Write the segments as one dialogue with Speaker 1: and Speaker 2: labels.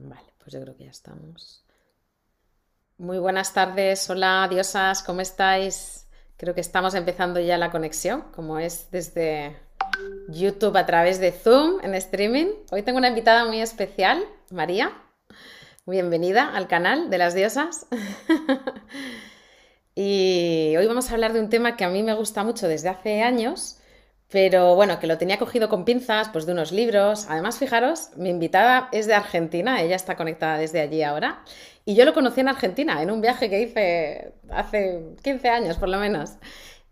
Speaker 1: Vale, pues yo creo que ya estamos. Muy buenas tardes, hola diosas, ¿cómo estáis? Creo que estamos empezando ya la conexión, como es desde YouTube a través de Zoom en streaming. Hoy tengo una invitada muy especial, María. Bienvenida al canal de las diosas. y hoy vamos a hablar de un tema que a mí me gusta mucho desde hace años pero bueno, que lo tenía cogido con pinzas, pues de unos libros. Además, fijaros, mi invitada es de Argentina, ella está conectada desde allí ahora. Y yo lo conocí en Argentina, en un viaje que hice hace 15 años por lo menos.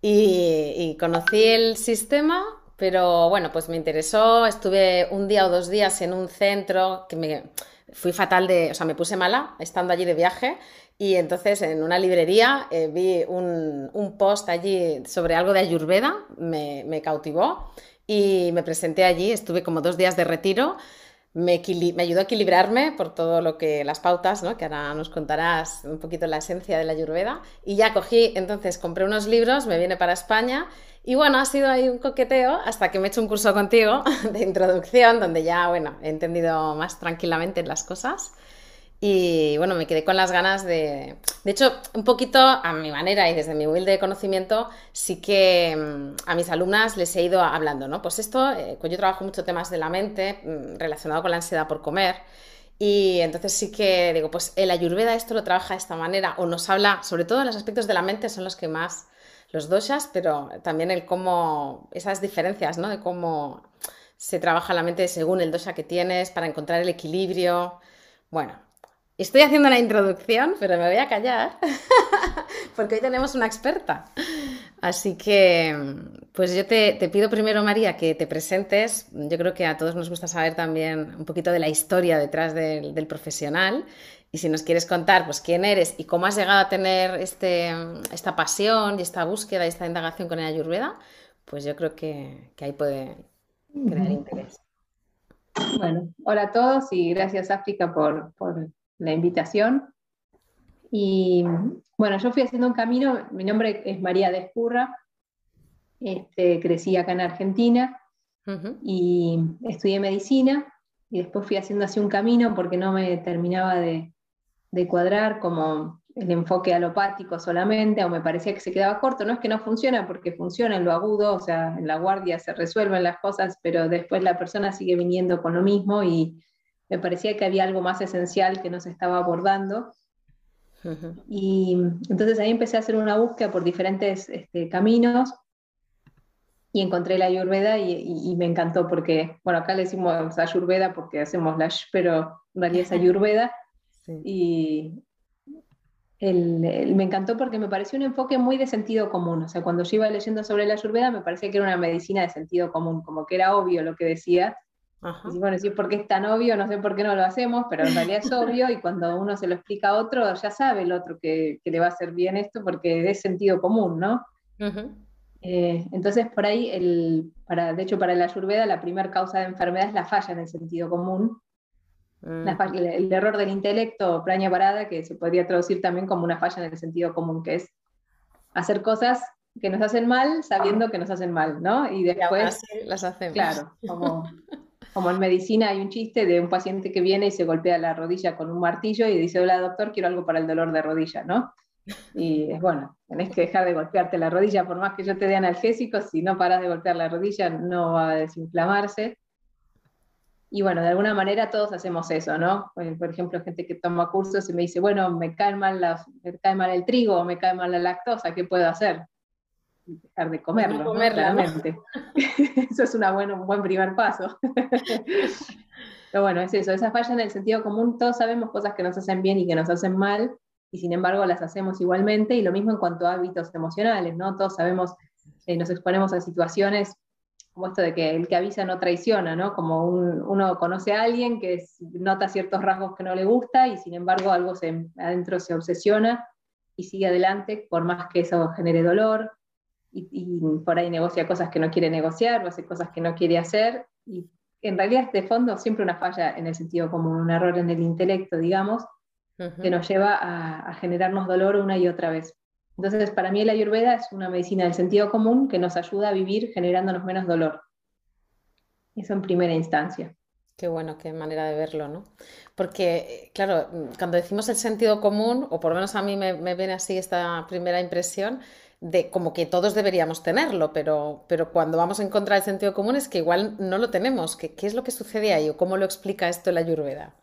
Speaker 1: Y, conocí el sistema, pero bueno, pues me interesó. Estuve un día o dos días en un centro que me fui fatal de, o sea, me puse mala estando allí de viaje y entonces en una librería eh, vi un, post allí sobre algo de Ayurveda, me, cautivó y me presenté allí, estuve como dos días de retiro. Me, me, ayudó a equilibrarme por todo lo que las pautas, ¿no? que ahora nos contarás un poquito la esencia de la Ayurveda. Y ya cogí, entonces compré unos libros, me vine para España y bueno, ha sido ahí un coqueteo hasta que me he hecho un curso contigo de introducción donde ya, bueno, he entendido más tranquilamente las cosas. Y bueno, me quedé con las ganas de... De hecho, un poquito a mi manera y desde mi humilde conocimiento, sí que mm, a mis alumnas les he ido hablando, ¿no? Pues esto, eh, pues yo trabajo mucho temas de la mente mm, relacionado con la ansiedad por comer. Y entonces sí que digo, pues el ayurveda esto lo trabaja de esta manera o nos habla, sobre todo los aspectos de la mente son los que más, los doshas, pero también el cómo, esas diferencias, ¿no? De cómo se trabaja la mente según el dosha que tienes para encontrar el equilibrio. Bueno, Estoy haciendo una introducción, pero me voy a callar porque hoy tenemos una experta. Así que, pues yo te, pido primero, María, que te presentes. Yo creo que a todos nos gusta saber también un poquito de la historia detrás del, profesional. Y si nos quieres contar, pues quién eres y cómo has llegado a tener este, esta pasión y esta búsqueda y esta indagación con el Ayurveda, pues yo creo que, ahí puede crear interés.
Speaker 2: Bueno, hola a todos y gracias África por, por la invitación. Y bueno, yo fui haciendo un camino, mi nombre es María Descurra, este, crecí acá en Argentina y estudié medicina y después fui haciendo así un camino porque no me terminaba de, de, cuadrar como el enfoque alopático solamente, o me parecía que se quedaba corto. No es que no funciona, porque funciona en lo agudo, o sea, en la guardia se resuelven las cosas, pero después la persona sigue viniendo con lo mismo y me parecía que había algo más esencial que no se estaba abordando. Y entonces ahí empecé a hacer una búsqueda por diferentes este, caminos y encontré la Ayurveda y, me encantó porque, bueno, acá le decimos Ayurveda porque hacemos la pero en realidad es Ayurveda. Y me encantó porque me pareció un enfoque muy de sentido común. O sea, cuando yo iba leyendo sobre la Ayurveda me parecía que era una medicina de sentido común, como que era obvio lo que decía y bueno, es porque es tan obvio, no sé por qué no lo hacemos, pero en realidad es obvio y cuando uno se lo explica a otro, ya sabe el otro que, le va a hacer bien esto porque es sentido común, ¿no? Eh, entonces, por ahí, el, para, de hecho, para la ayurveda, la primera causa de enfermedad es la falla en el sentido común. Mm. el, error del intelecto, praña parada, que se podría traducir también como una falla en el sentido común, que es hacer cosas que nos hacen mal sabiendo que nos hacen mal, ¿no? Y después...
Speaker 1: las hacemos.
Speaker 2: Claro, como como en medicina hay un chiste de un paciente que viene y se golpea la rodilla con un martillo y dice, hola doctor, quiero algo para el dolor de rodilla, ¿no? Y es bueno, tenés que dejar de golpearte la rodilla, por más que yo te dé analgésicos, si no paras de golpear la rodilla no va a desinflamarse. Y bueno, de alguna manera todos hacemos eso, ¿no? Por ejemplo, gente que toma cursos y me dice, bueno, me cae mal, me cae mal el trigo, me cae mal la lactosa, ¿qué puedo hacer? Dejar de comerlo, claramente. eso es una un buen primer paso. Pero bueno, es eso, esa falla en el sentido común, todos sabemos cosas que nos hacen bien y que nos hacen mal, y sin embargo las hacemos igualmente, y lo mismo en cuanto a hábitos emocionales, ¿no? Todos sabemos, eh, nos exponemos a situaciones como esto de que el que avisa no traiciona, ¿no? Como uno conoce a alguien que nota ciertos rasgos que no le gusta y sin embargo algo se, adentro se obsesiona y sigue adelante por más que eso genere dolor, y, por ahí negocia cosas que no quiere negociar o hace cosas que no quiere hacer. Y en realidad es de fondo siempre una falla en el sentido como un error en el intelecto, digamos, que nos lleva a, generarnos dolor una y otra vez. Entonces, para mí la ayurveda es una medicina del sentido común que nos ayuda a vivir generándonos menos dolor. Eso en primera instancia.
Speaker 1: Qué bueno, qué manera de verlo, ¿no? Porque, claro, cuando decimos el sentido común, o por lo menos a mí me, viene así esta primera impresión, de como que todos deberíamos tenerlo, pero, pero cuando vamos en contra del sentido común es que igual no lo tenemos. ¿Qué, qué es lo que sucede ahí o cómo lo explica esto la Ayurveda?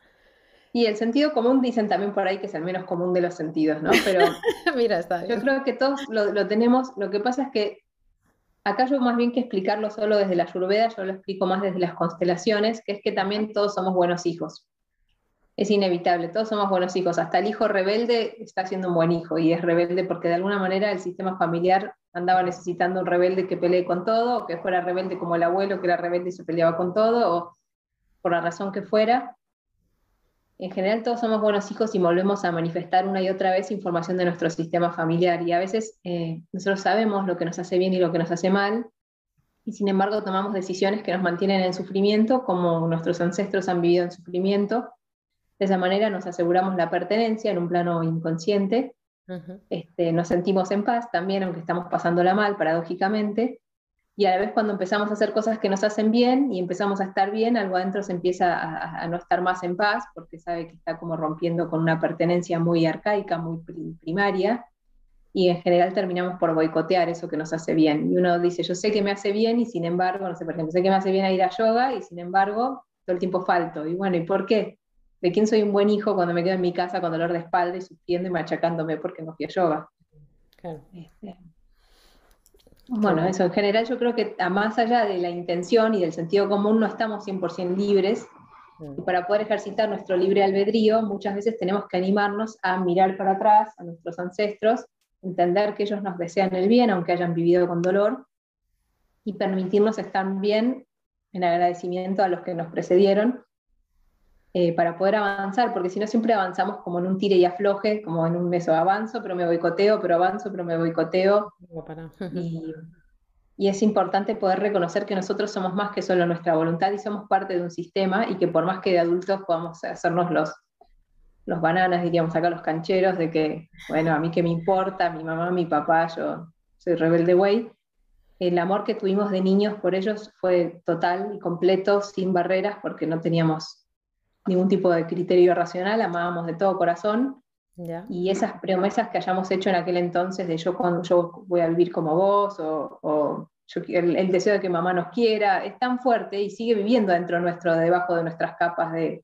Speaker 2: Y el sentido común dicen también por ahí que es el menos común de los sentidos, ¿no? Pero
Speaker 1: Mira, está
Speaker 2: yo creo que todos lo, tenemos. Lo que pasa es que acá yo más bien que explicarlo solo desde la Ayurveda, yo lo explico más desde las constelaciones, que es que también todos somos buenos hijos. Es inevitable, todos somos buenos hijos. Hasta el hijo rebelde está siendo un buen hijo y es rebelde porque de alguna manera el sistema familiar andaba necesitando un rebelde que pelee con todo, o que fuera rebelde como el abuelo que era rebelde y se peleaba con todo, o por la razón que fuera en general todos somos buenos hijos y volvemos a manifestar una y otra vez información de nuestro sistema familiar y a veces eh, nosotros sabemos lo que nos hace bien y lo que nos hace mal y sin embargo tomamos decisiones que nos mantienen en sufrimiento como nuestros ancestros han vivido en sufrimiento. De esa manera nos aseguramos la pertenencia en un plano inconsciente, este, nos sentimos en paz también aunque estamos pasándola mal paradójicamente y a la vez cuando empezamos a hacer cosas que nos hacen bien y empezamos a estar bien, algo adentro se empieza a, no estar más en paz porque sabe que está como rompiendo con una pertenencia muy arcaica, muy primaria, y en general terminamos por boicotear eso que nos hace bien. Y uno dice, yo sé que me hace bien y sin embargo, no sé, por ejemplo, sé que me hace bien ir a yoga y sin embargo todo el tiempo falto. Y bueno, ¿y por qué? ¿De quién soy un buen hijo cuando me quedo en mi casa con dolor de espalda y sufriendo y machacándome porque no fui a yoga? Claro. Este, bueno, eso en general yo creo que a más allá de la intención y del sentido común no estamos 100% libres. Mm. Y para poder ejercitar nuestro libre albedrío, muchas veces tenemos que animarnos a mirar para atrás a nuestros ancestros, entender que ellos nos desean el bien, aunque hayan vivido con dolor, y permitirnos estar bien en agradecimiento a los que nos precedieron eh, para poder avanzar, porque si no siempre avanzamos como en un tire y afloje, como en un meso avanzo, pero me boicoteo, pero avanzo, pero me boicoteo. y, y es importante poder reconocer que nosotros somos más que solo nuestra voluntad y somos parte de un sistema y que por más que de adultos podamos hacernos los, los bananas, diríamos acá los cancheros, de que, bueno, a mí que me importa, mi mamá, mi papá, yo soy rebelde güey. El amor que tuvimos de niños por ellos fue total y completo, sin barreras, porque no teníamos ningún tipo de criterio racional, amábamos de todo corazón. Y esas promesas que hayamos hecho en aquel entonces de yo cuando yo voy a vivir como vos o, el, deseo de que mamá nos quiera, es tan fuerte y sigue viviendo dentro nuestro, debajo de nuestras capas de,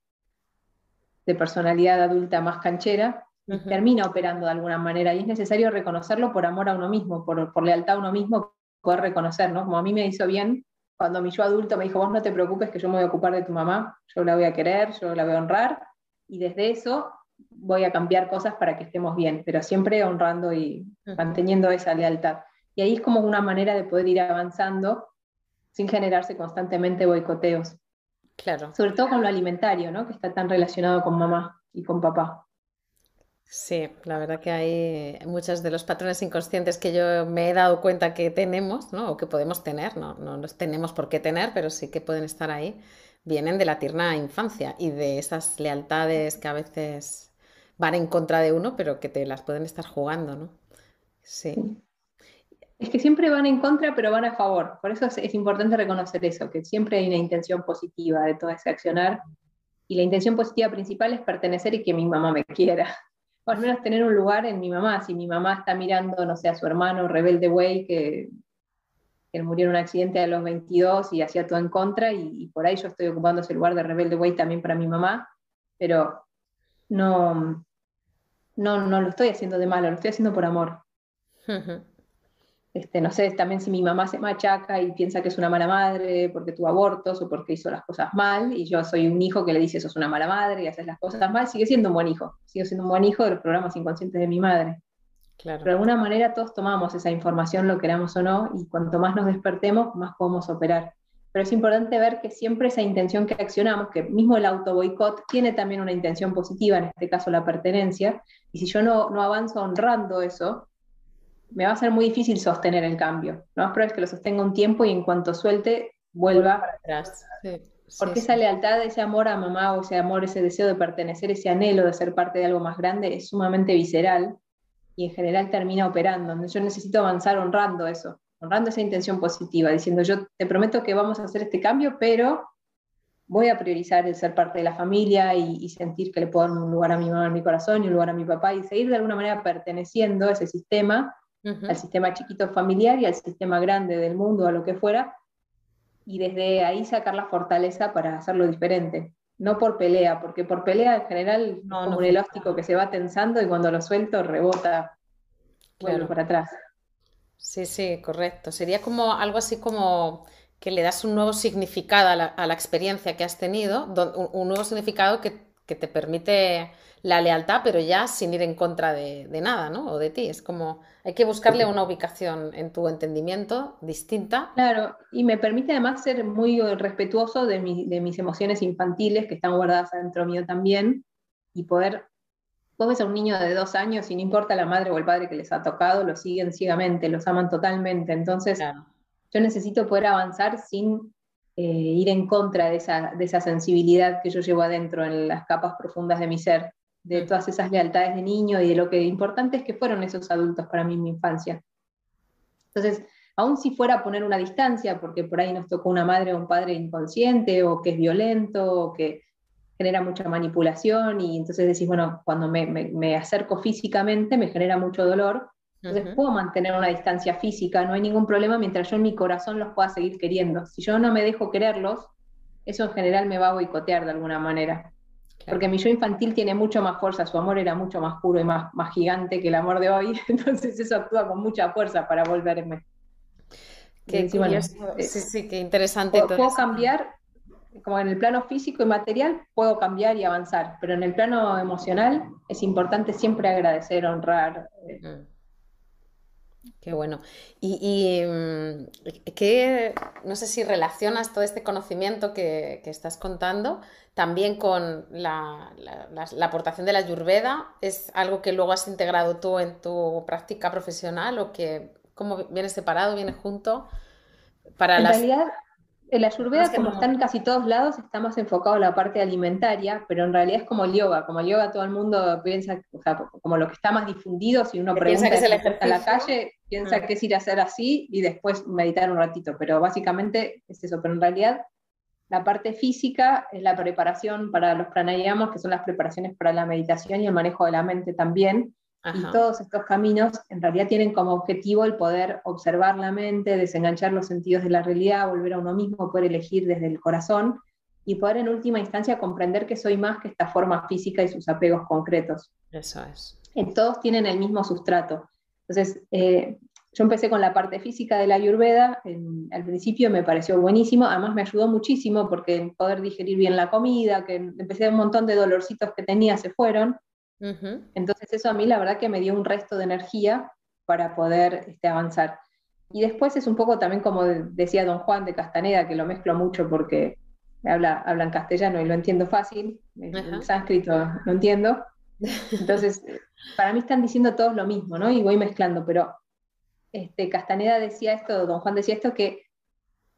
Speaker 2: de personalidad adulta más canchera, termina operando de alguna manera y es necesario reconocerlo por amor a uno mismo, por, por lealtad a uno mismo, poder reconocer, ¿no? Como a mí me hizo bien cuando mi yo adulto me dijo, vos no te preocupes que yo me voy a ocupar de tu mamá, yo la voy a querer, yo la voy a honrar, y desde eso voy a cambiar cosas para que estemos bien, pero siempre honrando y manteniendo esa lealtad. Y ahí es como una manera de poder ir avanzando sin generarse constantemente boicoteos.
Speaker 1: Claro.
Speaker 2: Sobre todo con lo alimentario, ¿no? Que está tan relacionado con mamá y con papá.
Speaker 1: Sí, la verdad que hay muchos de los patrones inconscientes que yo me he dado cuenta que tenemos, ¿no? O que podemos tener, no, no los tenemos por qué tener, pero sí que pueden estar ahí, vienen de la tierna infancia y de esas lealtades que a veces van en contra de uno, pero que te las pueden estar jugando, ¿no? Sí.
Speaker 2: Es que siempre van en contra, pero van a favor. Por eso es, es importante reconocer eso, que siempre hay una intención positiva de todo ese accionar. Y la intención positiva principal es pertenecer y que mi mamá me quiera o al menos tener un lugar en mi mamá. Si mi mamá está mirando, no sé, a su hermano rebelde güey que, que murió en un accidente a los 22 y hacía todo en contra, y, por ahí yo estoy ocupando ese lugar de rebelde güey también para mi mamá, pero no, no, no lo estoy haciendo de malo, lo estoy haciendo por amor. Este, no sé, también si mi mamá se machaca y piensa que es una mala madre porque tuvo abortos o porque hizo las cosas mal, y yo soy un hijo que le dice, sos una mala madre y haces las cosas mal, sigue siendo un buen hijo. Sigo siendo un buen hijo de los programas inconscientes de mi madre. Claro. Pero de alguna manera todos tomamos esa información, lo queramos o no, y cuanto más nos despertemos, más podemos operar. Pero es importante ver que siempre esa intención que accionamos, que mismo el auto boicot tiene también una intención positiva, en este caso la pertenencia, y si yo no, no avanzo honrando eso, me va a ser muy difícil sostener el cambio. Lo más probable es que lo sostenga un tiempo y en cuanto suelte, vuelva para atrás. Porque esa lealtad, ese amor a mamá o ese amor, ese deseo de pertenecer, ese anhelo de ser parte de algo más grande es sumamente visceral y en general termina operando. Yo necesito avanzar honrando eso, honrando esa intención positiva, diciendo yo te prometo que vamos a hacer este cambio, pero voy a priorizar el ser parte de la familia y, sentir que le puedo dar un lugar a mi mamá en mi corazón y un lugar a mi papá y seguir de alguna manera perteneciendo a ese sistema, al sistema chiquito familiar y al sistema grande del mundo, a lo que fuera, y desde ahí sacar la fortaleza para hacerlo diferente. No por pelea, porque por pelea en general no, como un elástico que se va tensando y cuando lo suelto rebota claro. para atrás.
Speaker 1: Sí, sí, correcto. Sería como algo así como que le das un nuevo significado a la, experiencia que has tenido, un, nuevo significado que, te permite la lealtad, pero ya sin ir en contra de, nada, ¿no? O de ti. Es como, hay que buscarle una ubicación en tu entendimiento distinta.
Speaker 2: Claro, y me permite además ser muy respetuoso de, de mis emociones infantiles que están guardadas adentro mío también y poder Vos ves a un niño de dos años y no importa la madre o el padre que les ha tocado, lo siguen ciegamente, los aman totalmente. Entonces, yo necesito poder avanzar sin eh, ir en contra de esa, de esa sensibilidad que yo llevo adentro en las capas profundas de mi ser, de todas esas lealtades de niño y de lo que importante es que fueron esos adultos para mí en mi infancia. Entonces, aun si fuera a poner una distancia, porque por ahí nos tocó una madre o un padre inconsciente, o que es violento, o que genera mucha manipulación y entonces decís, bueno, cuando me, acerco físicamente me genera mucho dolor, entonces puedo mantener una distancia física, no hay ningún problema mientras yo en mi corazón los pueda seguir queriendo. Si yo no me dejo quererlos, eso en general me va a boicotear de alguna manera. Porque mi yo infantil tiene mucho más fuerza, su amor era mucho más puro y más, más gigante que el amor de hoy, entonces eso actúa con mucha fuerza para volverme.
Speaker 1: Qué, sí, sí, qué interesante.
Speaker 2: Puedo, puedo cambiar como en el plano físico y material puedo cambiar y avanzar, pero en el plano emocional es importante siempre agradecer, honrar. Eh.
Speaker 1: Qué bueno. Y, mm, ¿qué, no sé si relacionas todo este conocimiento que, estás contando también con la, aportación de la Ayurveda. ¿Es algo que luego has integrado tú en tu práctica profesional o que cómo viene separado, viene junto?
Speaker 2: Para en realidad, el ayurveda, como está en casi todos lados, está más enfocado en la parte alimentaria, pero en realidad es como el yoga. Como el yoga todo el mundo piensa, o sea, como lo que está más difundido, si uno pregunta a la calle, piensa mm. que es ir a hacer así y después meditar un ratito. Pero básicamente es eso. Pero en realidad la parte física es la preparación para los pranayamas, que son las preparaciones para la meditación y el manejo de la mente también. Y todos estos caminos en realidad tienen como objetivo el poder observar la mente, desenganchar los sentidos de la realidad, volver a uno mismo, poder elegir desde el corazón y poder en última instancia comprender que soy más que esta forma física y sus apegos concretos.
Speaker 1: Eso es.
Speaker 2: todos tienen el mismo sustrato. Entonces, eh, yo empecé con la parte física de la Ayurveda, al principio me pareció buenísimo, además me ayudó muchísimo porque poder digerir bien la comida, que empecé un montón de dolorcitos que tenía se fueron, entonces eso a mí la verdad que me dio un resto de energía para poder este, avanzar. Y después es un poco también como decía don Juan de Castaneda, que lo mezclo mucho porque habla, habla en castellano y lo entiendo fácil, en sánscrito no entiendo. Entonces, para mí están diciendo todos lo mismo, ¿no? Y voy mezclando, pero este, Castaneda decía esto, don Juan decía esto, que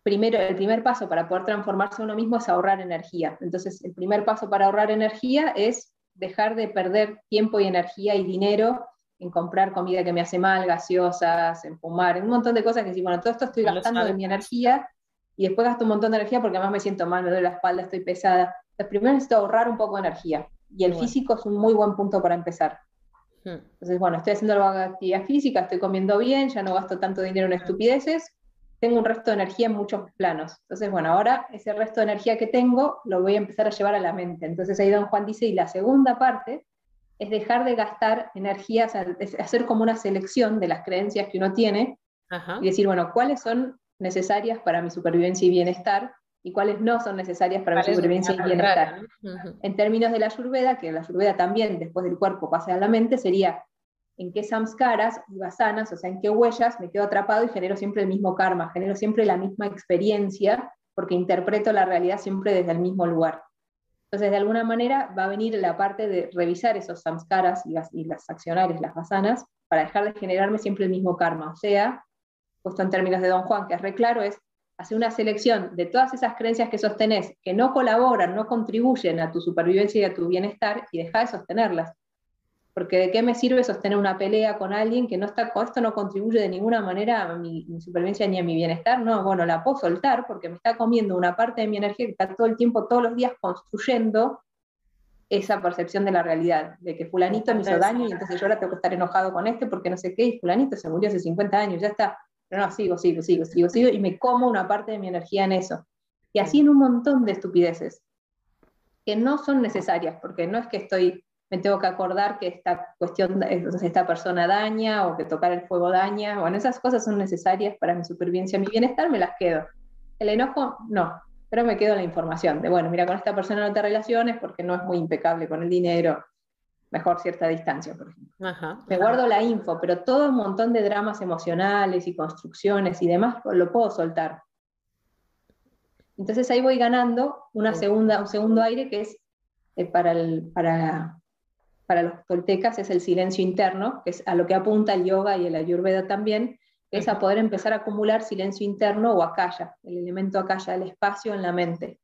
Speaker 2: primero, el primer paso para poder transformarse uno mismo es ahorrar energía. Entonces, el primer paso para ahorrar energía es dejar de perder tiempo y energía y dinero en comprar comida que me hace mal, gaseosas, en fumar, en un montón de cosas que sí, bueno, todo esto estoy gastando de mi energía y después gasto un montón de energía porque además me siento mal, me duele la espalda, estoy pesada. Entonces, primero necesito ahorrar un poco de energía y el físico es un muy buen punto para empezar. Hmm. Entonces, bueno, estoy haciendo la actividad física, estoy comiendo bien, ya no gasto tanto dinero en estupideces, tengo un resto de energía en muchos planos. Entonces, bueno, ahora ese resto de energía que tengo lo voy a empezar a llevar a la mente. Entonces ahí don Juan dice, y la segunda parte es dejar de gastar energía, hacer como una selección de las creencias que uno tiene y decir, bueno, ¿cuáles son necesarias para mi supervivencia y bienestar? y cuáles no son necesarias para mi supervivencia y bienestar. En términos de la ayurveda, que la ayurveda también después del cuerpo pase a la mente, sería en qué samskaras y basanas, o sea, en qué huellas me quedo atrapado y genero siempre el mismo karma, genero siempre la misma experiencia, porque interpreto la realidad siempre desde el mismo lugar. Entonces, de alguna manera va a venir la parte de revisar esos samskaras y las, y las accionarias, las basanas, para dejar de generarme siempre el mismo karma. O sea, puesto en términos de Don Juan, que es re claro, es hacer una selección de todas esas creencias que sostenés, que no colaboran, no contribuyen a tu supervivencia y a tu bienestar, y dejar de sostenerlas Porque de qué me sirve sostener una pelea con alguien que no está, esto no contribuye de ninguna manera a mi, supervivencia ni a mi bienestar, no, bueno, la puedo soltar porque me está comiendo una parte de mi energía que está todo el tiempo, todos los días construyendo esa percepción de la realidad, de que fulanito me hizo daño y entonces yo ahora tengo que estar enojado con este porque no sé qué, y fulanito se murió hace 50 años, ya está, pero no, sigo, sigo, sigo, sigo, sigo, y me como una parte de mi energía en eso. Y así en un montón de estupideces, que no son necesarias, porque no es que estoy, me tengo que acordar que esta cuestión, entonces esta persona daña o que tocar el fuego daña, bueno, esas cosas son necesarias para mi supervivencia, mi bienestar, me las quedo. El enojo, no, pero me quedo la información de, bueno, mira, con esta persona no te relaciones porque no es muy impecable con el dinero, mejor cierta distancia, por ejemplo. me guardo la info, pero todo un montón de dramas emocionales y construcciones y demás lo puedo soltar. Entonces ahí voy ganando una segunda, un segundo aire que es eh, para, el, para, para los toltecas es el silencio interno, que es a lo que apunta el yoga y el ayurveda también, es a poder empezar a acumular silencio interno o acalla, el elemento acalla, el espacio en la mente.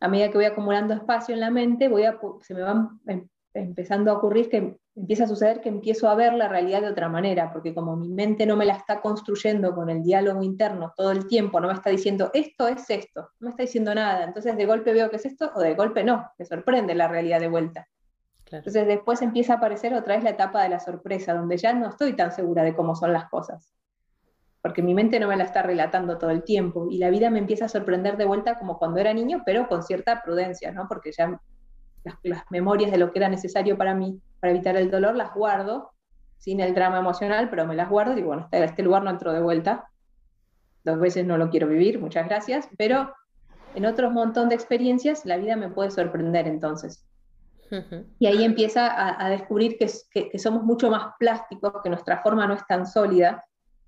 Speaker 2: A medida que voy acumulando espacio en la mente, voy a, se me van em, empezando a ocurrir que empieza a suceder que empiezo a ver la realidad de otra manera, porque como mi mente no me la está construyendo con el diálogo interno todo el tiempo, no me está diciendo esto es esto, no me está diciendo nada, entonces de golpe veo que es esto o de golpe no, me sorprende la realidad de vuelta. Entonces después empieza a aparecer otra vez la etapa de la sorpresa, donde ya no estoy tan segura de cómo son las cosas, porque mi mente no me la está relatando todo el tiempo y la vida me empieza a sorprender de vuelta como cuando era niño, pero con cierta prudencia, ¿no? porque ya las, memorias de lo que era necesario para mí, para evitar el dolor, las guardo sin el drama emocional, pero me las guardo y bueno, este lugar no entro de vuelta, dos veces no lo quiero vivir, muchas gracias, pero en otros montón de experiencias la vida me puede sorprender entonces. Y ahí empieza a, descubrir que, somos mucho más plásticos, que nuestra forma no es tan sólida,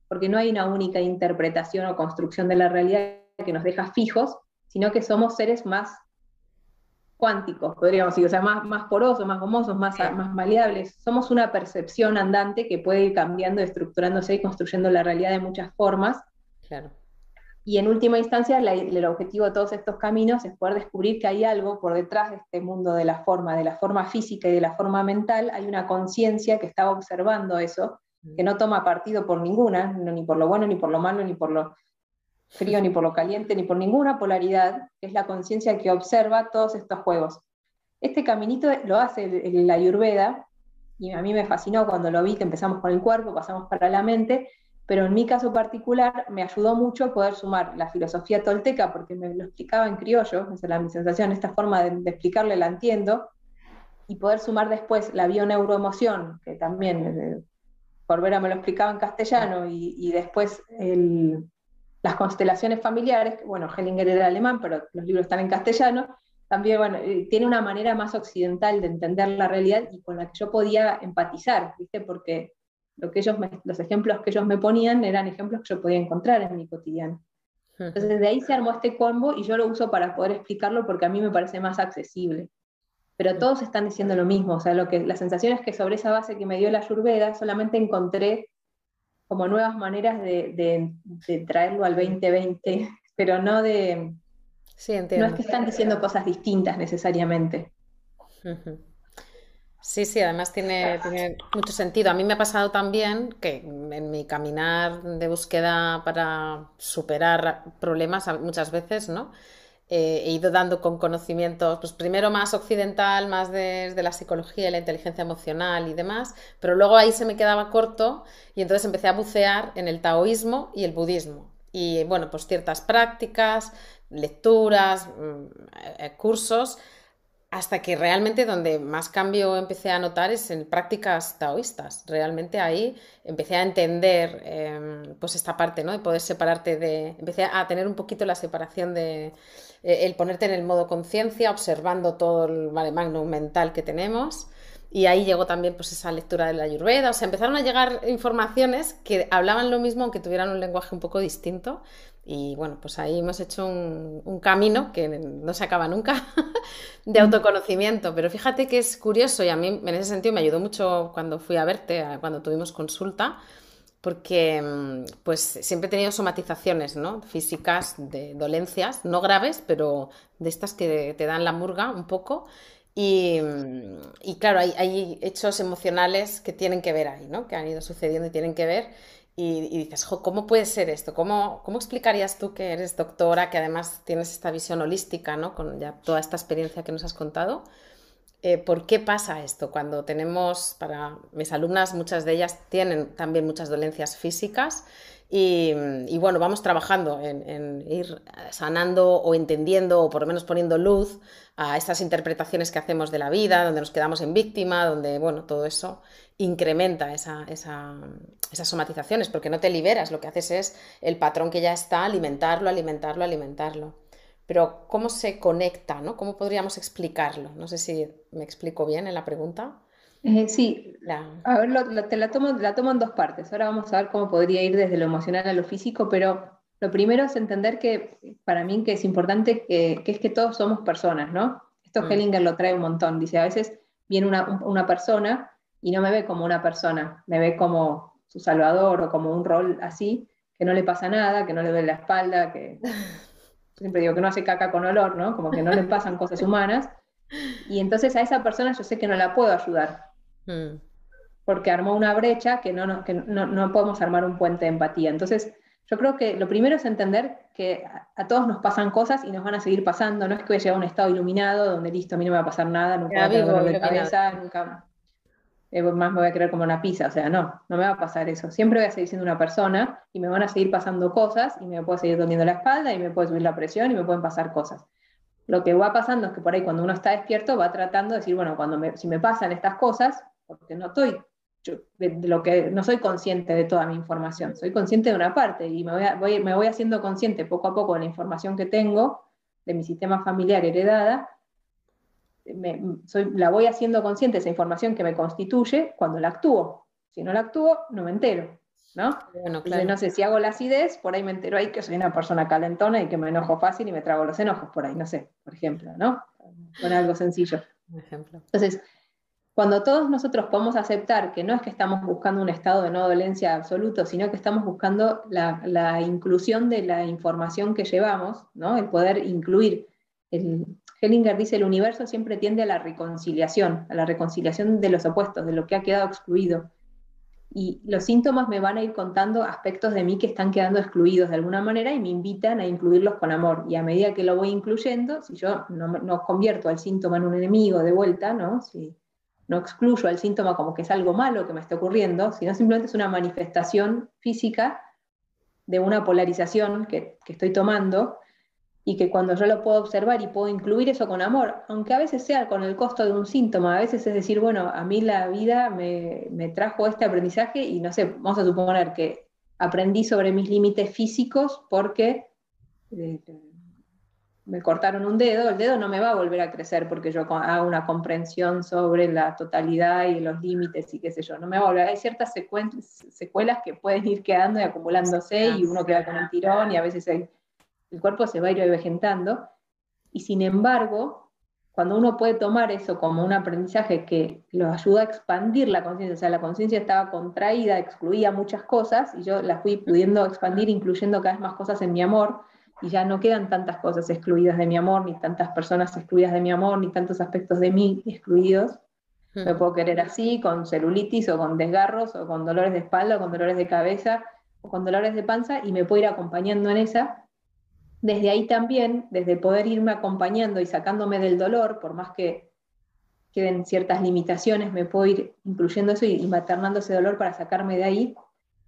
Speaker 2: porque no hay una única interpretación o construcción de la realidad que nos deja fijos, sino que somos seres más cuánticos, podríamos decir, o sea, más, más porosos, más gomosos, más, más maleables. Somos una percepción andante que puede ir cambiando, estructurándose y construyendo la realidad de muchas formas. Claro. Y en última instancia, el objetivo de todos estos caminos es poder descubrir que hay algo por detrás de este mundo de la forma, de la forma física y de la forma mental, hay una conciencia que está observando eso, que no toma partido por ninguna, ni por lo bueno, ni por lo malo, ni por lo frío, ni por lo caliente, ni por ninguna polaridad, que es la conciencia que observa todos estos juegos. Este caminito lo hace la Ayurveda, y a mí me fascinó cuando lo vi, que empezamos con el cuerpo, pasamos para la mente, pero en mi caso particular me ayudó mucho poder sumar la filosofía tolteca, porque me lo explicaba en criollo, esa era mi sensación, esta forma de, explicarle la entiendo, y poder sumar después la bioneuroemoción, que también eh, Corbera me lo explicaba en castellano, y, después las constelaciones familiares, bueno, Hellinger era alemán, pero los libros están en castellano, también, bueno, eh, tiene una manera más occidental de entender la realidad y con la que yo podía empatizar, ¿viste? Porque lo que ellos los ejemplos que ellos me ponían eran ejemplos que yo podía encontrar en mi cotidiano. Entonces, de ahí se armó este combo y yo lo uso para poder explicarlo porque a mí me parece más accesible. Pero todos están diciendo lo mismo, o sea, lo que, la sensación es que sobre esa base que me dio la Ayurveda solamente encontré como nuevas maneras de, de, traerlo al 2020, pero no de... Sí, entiendo. No es que están diciendo cosas distintas necesariamente.
Speaker 1: Sí, sí, además tiene, mucho sentido. A mí me ha pasado también que en mi caminar de búsqueda para superar problemas muchas veces, ¿no? Eh, he ido dando con conocimientos, pues primero más occidental, más desde la psicología y la inteligencia emocional y demás, pero luego ahí se me quedaba corto y entonces empecé a bucear en el taoísmo y el budismo. Y bueno, pues ciertas prácticas, lecturas, mm, eh, cursos hasta que realmente donde más cambio empecé a notar es en prácticas taoístas. Realmente ahí empecé a entender em, pues esta parte, ¿no? De poder separarte de... Empecé a tener un poquito la separación de... Eh, el ponerte en el modo conciencia, observando todo el vale magnum mental que tenemos. Y ahí llegó también pues esa lectura de la Ayurveda. O sea, empezaron a llegar informaciones que hablaban lo mismo, aunque tuvieran un lenguaje un poco distinto. Y bueno, pues ahí hemos hecho un, camino que no se acaba nunca de autoconocimiento. Pero fíjate que es curioso y a mí en ese sentido me ayudó mucho cuando fui a verte, cuando tuvimos consulta, porque mm, pues siempre he tenido somatizaciones ¿no? físicas de dolencias, no graves, pero de estas que te dan la murga un poco. Y, claro, hay, hechos emocionales que tienen que ver ahí, ¿no? Que han ido sucediendo y tienen que ver. Y, dices, ¿cómo puede ser esto? ¿Cómo, ¿Cómo explicarías tú que eres doctora, que además tienes esta visión holística, ¿no? Con ya toda esta experiencia que nos has contado. Eh, ¿Por qué pasa esto? Cuando tenemos, para mis alumnas, muchas de ellas tienen también muchas dolencias físicas y, bueno, vamos trabajando en, ir sanando o entendiendo o por lo menos poniendo luz a estas interpretaciones que hacemos de la vida, donde nos quedamos en víctima, donde, bueno, todo eso incrementa esas somatizaciones, porque no te liberas, lo que haces es el patrón que ya está, alimentarlo, alimentarlo, alimentarlo. Pero ¿cómo se conecta? ¿no? ¿Cómo podríamos explicarlo? No sé si me explico bien en la pregunta.
Speaker 2: Eh, sí, a ver, te la tomo, la tomo en dos partes. Ahora vamos a ver cómo podría ir desde lo emocional a lo físico, pero lo primero es entender que para mí que es importante que, es que todos somos personas, ¿no? Esto mm. Hellinger lo trae un montón. Dice, a veces viene una, una, persona y no me ve como una persona, me ve como su salvador o como un rol así, que no le pasa nada, que no le duele la espalda, que siempre digo que no hace caca con olor, ¿no? Como que no le pasan cosas humanas. Y entonces a esa persona yo sé que no la puedo ayudar. Mm. Porque armó una brecha que, no, que no, podemos armar un puente de empatía. Entonces, yo creo que lo primero es entender que a, todos nos pasan cosas y nos van a seguir pasando. No es que voy a llegar a un estado iluminado donde listo, a mí no me va a pasar nada, nunca voy a de cabeza, nunca más me voy a creer como una pizza. O sea, no, no me va a pasar eso. Siempre voy a seguir siendo una persona y me van a seguir pasando cosas y me puedo seguir doliendo la espalda y me puede subir la presión y me pueden pasar cosas. Lo que va pasando es que por ahí cuando uno está despierto va tratando de decir, bueno, cuando si me pasan estas cosas, porque no estoy, de, lo que, no soy consciente de toda mi información, soy consciente de una parte y me voy, me voy haciendo consciente poco a poco de la información que tengo, de mi sistema familiar heredada, soy, la voy haciendo consciente esa información que me constituye cuando la actúo. Si no la actúo, no me entero. ¿no? Bueno, no sé, si hago la acidez, por ahí me entero ahí que soy una persona calentona y que me enojo fácil y me trago los enojos por ahí, no sé, por ejemplo, ¿no? Con algo sencillo. Ejemplo. Entonces, cuando todos nosotros podemos aceptar que no es que estamos buscando un estado de no dolencia absoluto, sino que estamos buscando la, inclusión de la información que llevamos, ¿no? el poder incluir. El, Hellinger dice, el universo siempre tiende a la reconciliación, a la reconciliación de los opuestos, de lo que ha quedado excluido. Y los síntomas me van a ir contando aspectos de mí que están quedando excluidos de alguna manera y me invitan a incluirlos con amor. Y a medida que lo voy incluyendo, si yo no, no convierto al síntoma en un enemigo de vuelta, ¿no? Si, no excluyo al síntoma como que es algo malo que me está ocurriendo, sino simplemente es una manifestación física de una polarización que, estoy tomando y que cuando yo lo puedo observar y puedo incluir eso con amor, aunque a veces sea con el costo de un síntoma, a veces es decir, bueno, a mí la vida me, me trajo este aprendizaje y no sé, vamos a suponer que aprendí sobre mis límites físicos porque eh, me cortaron un dedo, el dedo no me va a volver a crecer porque yo hago una comprensión sobre la totalidad y los límites y qué sé yo, no me va a volver. Hay ciertas secuelas que pueden ir quedando y acumulándose y uno queda con un tirón y a veces el, cuerpo se va a ir vegetando. Y sin embargo, cuando uno puede tomar eso como un aprendizaje que lo ayuda a expandir la conciencia, o sea, la conciencia estaba contraída, excluía muchas cosas y yo la fui pudiendo expandir, incluyendo cada vez más cosas en mi amor, y ya no quedan tantas cosas excluidas de mi amor, ni tantas personas excluidas de mi amor, ni tantos aspectos de mí excluidos. Me puedo querer así, con celulitis o con desgarros o con dolores de espalda o con dolores de cabeza o con dolores de panza y me puedo ir acompañando en esa. Desde ahí también, desde poder irme acompañando y sacándome del dolor, por más que queden ciertas limitaciones, me puedo ir incluyendo eso y, maternando ese dolor para sacarme de ahí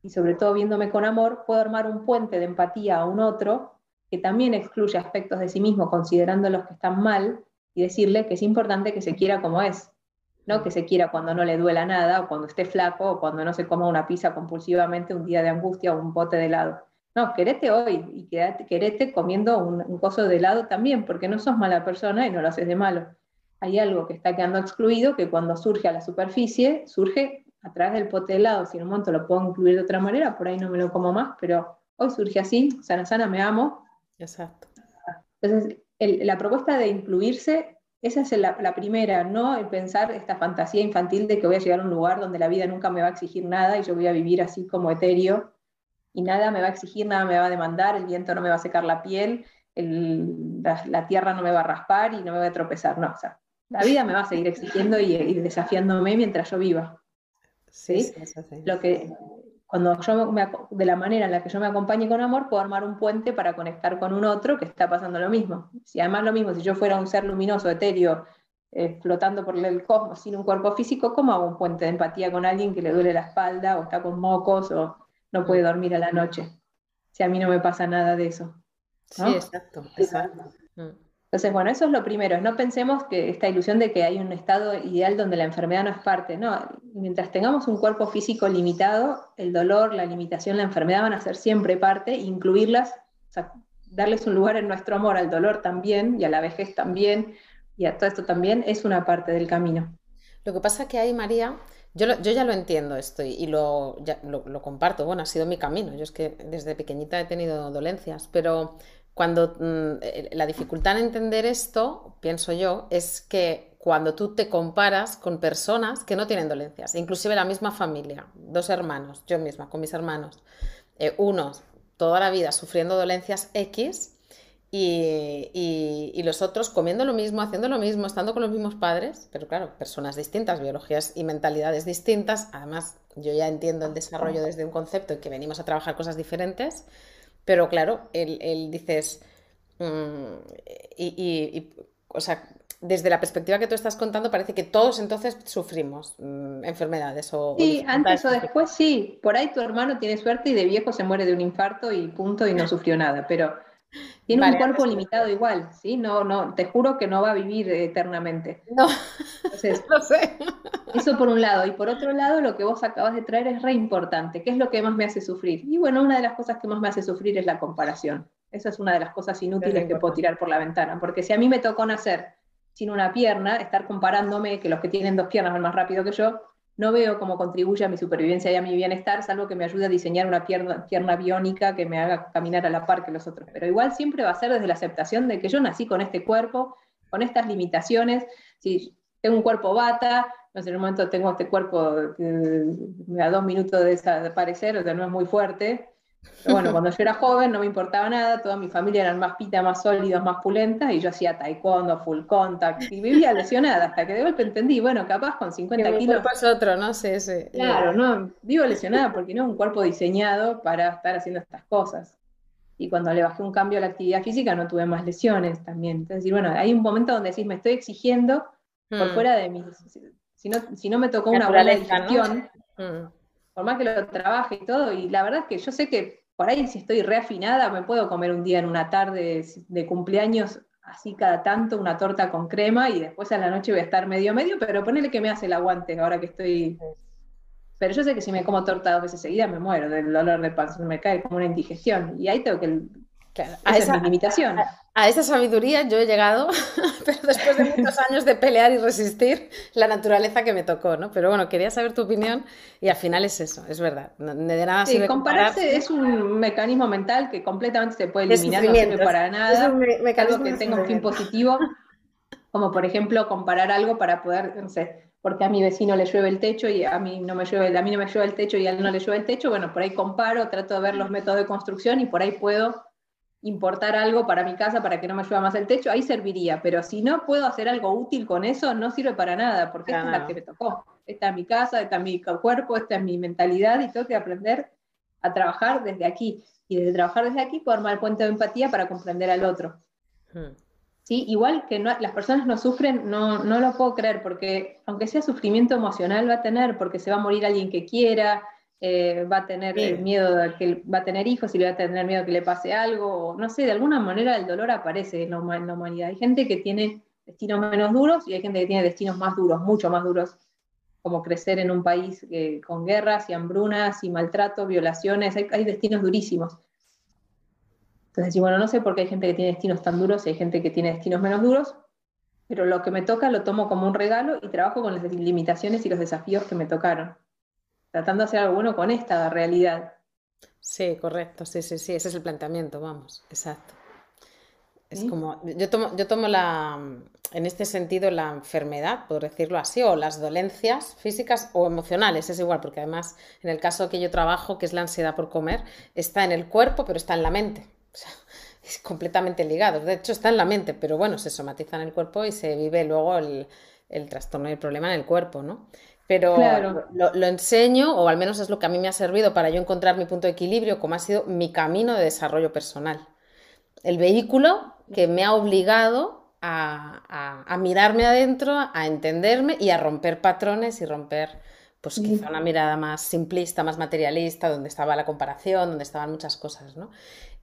Speaker 2: y sobre todo viéndome con amor, puedo armar un puente de empatía a un otro que también excluye aspectos de sí mismo considerando los que están mal y decirle que es importante que se quiera como es, no que se quiera cuando no le duela nada o cuando esté flaco o cuando no se coma una pizza compulsivamente un día de angustia o un bote de helado. No, querete hoy y quedate, querete comiendo un, un coso de helado también, porque no sos mala persona y no lo haces de malo. Hay algo que está quedando excluido que cuando surge a la superficie, surge a través del pote de helado. Si en un momento lo puedo incluir de otra manera, por ahí no me lo como más, pero hoy surge así, sana, sana, me amo, Exacto. Entonces, la propuesta de incluirse, esa es la, primera, ¿no? El pensar esta fantasía infantil de que voy a llegar a un lugar donde la vida nunca me va a exigir nada y yo voy a vivir así como etéreo y nada me va a exigir, nada me va a demandar, el viento no me va a secar la piel, la, tierra no me va a raspar y no me va a tropezar, no, o sea, La vida me va a seguir exigiendo y, desafiándome mientras yo viva. ¿sí? Lo que, cuando yo me, de la manera en la que yo me acompañe con amor, puedo armar un puente para conectar con un otro que está pasando lo mismo. Si además lo mismo, si yo fuera un ser luminoso, etéreo, eh, flotando por el cosmos sin un cuerpo físico, ¿cómo hago un puente de empatía con alguien que le duele la espalda o está con mocos o no puede dormir a la noche? Si a mí no me pasa nada de eso.
Speaker 1: Sí, exacto, exacto.
Speaker 2: Entonces, bueno, eso es lo primero, no pensemos que esta ilusión de que hay un estado ideal donde la enfermedad no es parte, no, mientras tengamos un cuerpo físico limitado, el dolor, la limitación, la enfermedad van a ser siempre parte, incluirlas, o sea, darles un lugar en nuestro amor al dolor también y a la vejez también y a todo esto también es una parte del camino.
Speaker 1: Lo que pasa que ahí, María, yo, yo, ya lo entiendo esto y, lo, lo, comparto. Bueno, ha sido mi camino. Yo es que desde pequeñita he tenido dolencias, pero cuando mm, la dificultad en entender esto, pienso yo, es que cuando tú te comparas con personas que no tienen dolencias, inclusive la misma familia, dos hermanos, yo misma con mis hermanos, eh, unos toda la vida sufriendo dolencias X y, y, los otros comiendo lo mismo, haciendo lo mismo, estando con los mismos padres, pero claro, personas distintas, biologías y mentalidades distintas. Además, yo ya entiendo el desarrollo desde un concepto en que venimos a trabajar cosas diferentes pero claro, él, dices, mm, y, o sea, desde la perspectiva que tú estás contando, parece que todos entonces sufrimos mm, enfermedades o...
Speaker 2: Sí, antes o después sí. Por ahí tu hermano tiene suerte y de viejo se muere de un infarto y punto y no sufrió nada, pero tiene un cuerpo limitado igual, ¿sí? No, no, te juro que no va a vivir eternamente.
Speaker 1: No, no sé.
Speaker 2: Eso por un lado. Y por otro lado, lo que vos acabas de traer es re importante. ¿Qué es lo que más me hace sufrir? Y bueno, una de las cosas que más me hace sufrir es la comparación. Esa es una de las cosas inútiles que puedo tirar por la ventana. Porque si a mí me tocó nacer sin una pierna, estar comparándome que los que tienen dos piernas van más rápido que yo, no veo cómo contribuye a mi supervivencia y a mi bienestar, salvo que me ayude a diseñar una pierna, pierna biónica que me haga caminar a la par que los otros. Pero igual siempre va a ser desde la aceptación de que yo nací con este cuerpo, con estas limitaciones. Si tengo un cuerpo bata, no sé, en un momento tengo este cuerpo que a dos minutos de desaparecer, o sea, no es muy fuerte, bueno, cuando yo era joven no me importaba nada, toda mi familia eran más pita, más sólidos, más pulentas, y yo hacía taekwondo, full contact, y vivía lesionada, hasta que de golpe entendí, bueno, capaz con 50 kilos...
Speaker 1: cuerpo es otro, no sé, sí,
Speaker 2: Claro, no, vivo lesionada porque no es un cuerpo diseñado para estar haciendo estas cosas. Y cuando le bajé un cambio a la actividad física no tuve más lesiones también. Entonces, bueno, hay un momento donde decís, me estoy exigiendo por hmm. fuera de mí. Si no, si no me tocó una buena digestión... Hmm por más que lo trabaje y todo, y la verdad es que yo sé que por ahí si estoy reafinada me puedo comer un día en una tarde de cumpleaños así cada tanto una torta con crema y después a la noche voy a estar medio medio, pero ponele que me hace el aguante ahora que estoy... Pero yo sé que si me como torta dos veces seguidas me muero del dolor de panza, me cae como una indigestión y ahí tengo que a esa, es mi limitación.
Speaker 1: A, esa sabiduría yo he llegado, pero después de muchos años de pelear y resistir la naturaleza que me tocó, ¿no? Pero bueno, quería saber tu opinión y al final es eso, es verdad. de nada
Speaker 2: sí, compararse es un mecanismo mental que completamente se puede eliminar, no sirve para nada. Es un algo que tenga un fin positivo, como por ejemplo comparar algo para poder, no sé, porque a mi vecino le llueve el techo y a mí no me llueve, a mí no me llueve el techo y a él no le llueve el techo, bueno, por ahí comparo, trato de ver los métodos de construcción y por ahí puedo importar algo para mi casa para que no me llueva más el techo, ahí serviría, pero si no puedo hacer algo útil con eso, no sirve para nada, porque esta es la que me tocó. Esta es mi casa, esta es mi cuerpo, esta es mi mentalidad y tengo que aprender a trabajar desde aquí. Y desde trabajar desde aquí puedo armar el puente de empatía para comprender al otro. Hmm. ¿Sí? Igual que las personas no sufren, no, no lo puedo creer, porque aunque sea sufrimiento emocional va a tener, porque se va a morir alguien que quiera, eh, va a tener miedo de que va a tener hijos y le va a tener miedo que le pase algo, no sé, de alguna manera el dolor aparece en la, humanidad. Hay gente que tiene destinos menos duros y hay gente que tiene destinos más duros, mucho más duros, como crecer en un país eh, con guerras y hambrunas y maltrato, violaciones, hay, destinos durísimos. Entonces, bueno, no sé por qué hay gente que tiene destinos tan duros y hay gente que tiene destinos menos duros, pero lo que me toca lo tomo como un regalo y trabajo con las limitaciones y los desafíos que me tocaron tratando de hacer algo bueno con esta realidad.
Speaker 1: Sí, correcto, sí, sí, sí, ese es el planteamiento, vamos, exacto. Es como, yo tomo, yo tomo la, en este sentido la enfermedad, por decirlo así, o las dolencias físicas o emocionales, es igual, porque además en el caso que yo trabajo, que es la ansiedad por comer, está en el cuerpo, pero está en la mente. completamente ligados. De hecho, está en la mente, pero bueno, se somatiza en el cuerpo y se vive luego el, trastorno y el problema en el cuerpo, ¿no? Pero lo, lo, enseño, o al menos es lo que a mí me ha servido para yo encontrar mi punto de equilibrio, como ha sido mi camino de desarrollo personal. El vehículo que me ha obligado a, mirarme adentro, a entenderme y a romper patrones y romper, pues quizá una mirada más simplista, más materialista, donde estaba la comparación, donde estaban muchas cosas, ¿no?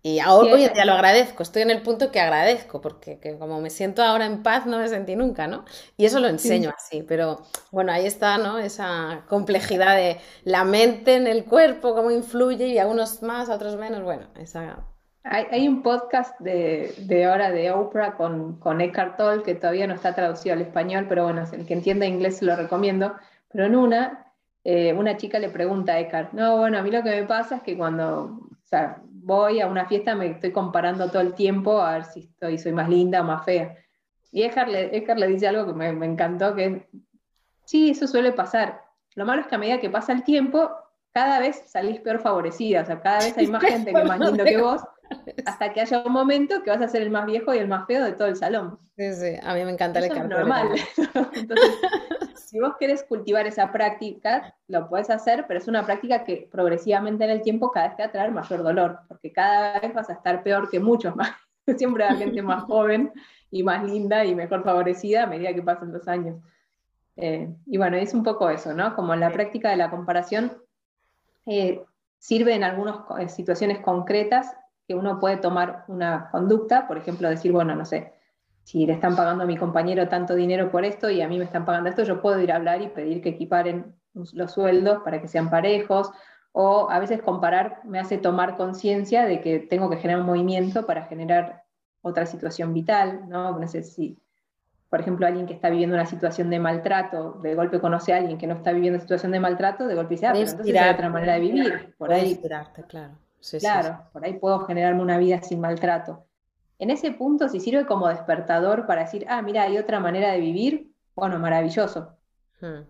Speaker 1: Y ahora hoy en día lo agradezco, estoy en el punto que agradezco, porque como me siento ahora en paz, no me sentí nunca, ¿no? Y eso lo enseño así, pero bueno, ahí está, ¿no? Esa complejidad de la mente en el cuerpo, cómo influye, y a unos más, a otros menos, bueno, esa
Speaker 2: hay, un podcast de, ahora de Oprah con, con Eckhart Tolle que todavía no está traducido al español, pero bueno, el que entienda inglés lo recomiendo. Pero en una, eh, una chica le pregunta a Eckhart, no, bueno, a mí lo que me pasa es que cuando voy a una fiesta me estoy comparando todo el tiempo a ver si estoy, soy más linda o más fea. Y le, Eckhart le dice algo que me, me encantó, que sí, eso suele pasar. Lo malo es que a medida que pasa el tiempo, cada vez salís peor favorecida, o sea, cada vez hay más gente que es más lindo que vos hasta que haya un momento que vas a ser el más viejo y el más feo de todo el salón.
Speaker 1: Sí, sí, a mí me encanta el
Speaker 2: es normal. Entonces, si vos querés cultivar esa práctica, lo puedes hacer, pero es una práctica que progresivamente en el tiempo cada vez te va a traer mayor dolor, porque cada vez vas a estar peor que muchos más. Siempre hay gente más joven y más linda y mejor favorecida a medida que pasan los años. Eh, y bueno, es un poco eso, ¿no? Como la práctica de la comparación eh, sirve en algunas situaciones concretas que uno puede tomar una conducta, por ejemplo, decir, bueno, no sé, si le están pagando a mi compañero tanto dinero por esto y a mí me están pagando esto, yo puedo ir a hablar y pedir que equiparen los sueldos para que sean parejos, o a veces comparar me hace tomar conciencia de que tengo que generar un movimiento para generar otra situación vital, ¿no? No sé si, por ejemplo, alguien que está viviendo una situación de maltrato, de golpe conoce a alguien que no está viviendo una situación de maltrato, de golpe dice, ah, pero entonces hay otra manera de vivir. Por ahí.
Speaker 1: claro
Speaker 2: claro, por ahí puedo generarme una vida sin maltrato. En ese punto, si sirve como despertador para decir, ah, mira, hay otra manera de vivir, bueno, maravilloso. Hmm.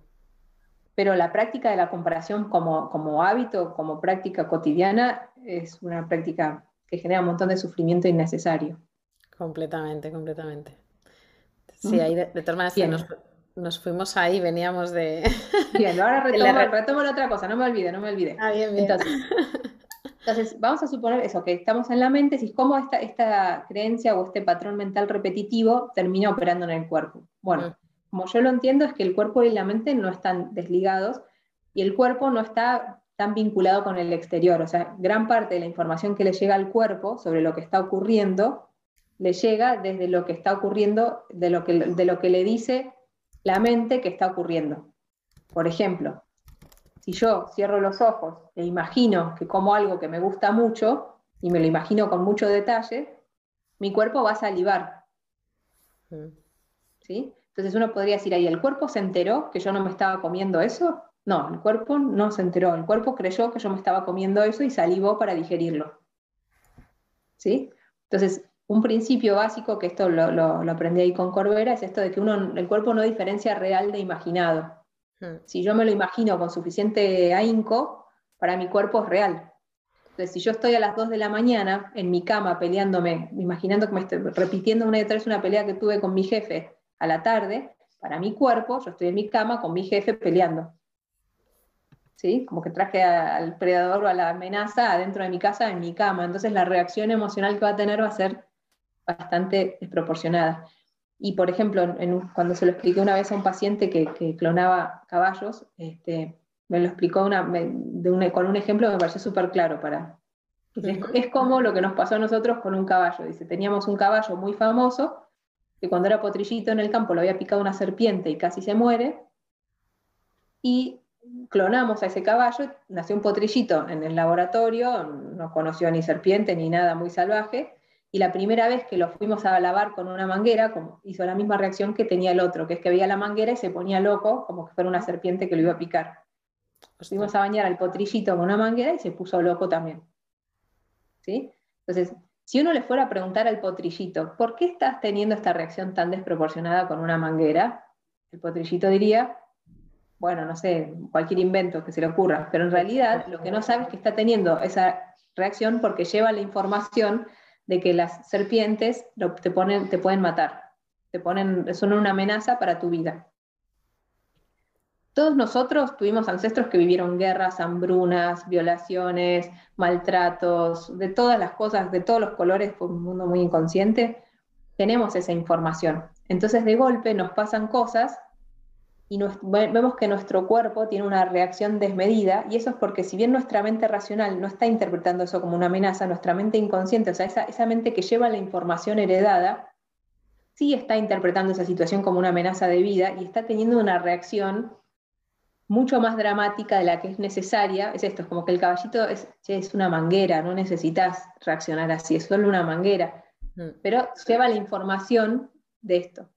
Speaker 2: Pero la práctica de la comparación como, como hábito, como práctica cotidiana, es una práctica que genera un montón de sufrimiento innecesario.
Speaker 1: Completamente, completamente. Sí, ahí de, todas maneras nos, fuimos ahí, veníamos de...
Speaker 2: Bien, ahora retomo, la otra cosa, no me olvide, no me olvide.
Speaker 1: Ah, bien, bien.
Speaker 2: Entonces, entonces, vamos a suponer eso, que estamos en la mente, y cómo esta, esta creencia o este patrón mental repetitivo termina operando en el cuerpo. Bueno, mm. como yo lo entiendo, es que el cuerpo y la mente no están desligados y el cuerpo no está tan vinculado con el exterior. O sea, gran parte de la información que le llega al cuerpo sobre lo que está ocurriendo, le llega desde lo que está ocurriendo, de lo que, de lo que le dice la mente que está ocurriendo. Por ejemplo, si yo cierro los ojos e imagino que como algo que me gusta mucho, y me lo imagino con mucho detalle, mi cuerpo va a salivar. Mm. ¿Sí? Entonces uno podría decir ahí, ¿el cuerpo se enteró que yo no me estaba comiendo eso? No, el cuerpo no se enteró, el cuerpo creyó que yo me estaba comiendo eso y salivó para digerirlo. ¿Sí? Entonces, un principio básico, que esto lo, lo aprendí ahí con Corbera, es esto de que uno, el cuerpo no diferencia real de imaginado. Hmm. Si yo me lo imagino con suficiente ahínco, para mi cuerpo es real. Entonces, si yo estoy a las 2 de la mañana en mi cama peleándome, imaginando que me estoy repitiendo una y otra vez una pelea que tuve con mi jefe a la tarde, para mi cuerpo, yo estoy en mi cama con mi jefe peleando. ¿Sí? Como que traje al predador o a la amenaza adentro de mi casa, en mi cama. Entonces la reacción emocional que va a tener va a ser bastante desproporcionada. Y por ejemplo, cuando se lo expliqué una vez a un paciente que, clonaba caballos, este, me lo explicó con un ejemplo que me pareció súper claro para... Es, como lo que nos pasó a nosotros con un caballo. Dice, teníamos un caballo muy famoso que cuando era potrillito en el campo lo había picado una serpiente y casi se muere. Y clonamos a ese caballo, nació un potrillito en el laboratorio, no conoció ni serpiente ni nada muy salvaje, y la primera vez que lo fuimos a lavar con una manguera, como hizo la misma reacción que tenía el otro, que es que veía la manguera y se ponía loco, como que fuera una serpiente que lo iba a picar. fuimos a bañar al potrillito con una manguera y se puso loco también. ¿Sí? Entonces, si uno le fuera a preguntar al potrillito, ¿por qué estás teniendo esta reacción tan desproporcionada con una manguera? El potrillito diría, bueno, no sé, cualquier invento que se le ocurra, pero en realidad lo que no sabe es que está teniendo esa reacción porque lleva la información de que las serpientes te, ponen, te pueden matar, te ponen, son una amenaza para tu vida. Todos nosotros tuvimos ancestros que vivieron guerras, hambrunas, violaciones, maltratos, de todas las cosas, de todos los colores, fue un mundo muy inconsciente. Tenemos esa información. Entonces de golpe nos pasan cosas y vemos que nuestro cuerpo tiene una reacción desmedida, y eso es porque si bien nuestra mente racional no está interpretando eso como una amenaza, nuestra mente inconsciente, o sea, esa, esa mente que lleva la información heredada, sí está interpretando esa situación como una amenaza de vida y está teniendo una reacción mucho más dramática de la que es necesaria. Es esto, es como que el caballito es, es una manguera, no necesitas reaccionar así, es solo una manguera, mm. pero lleva la información de esto.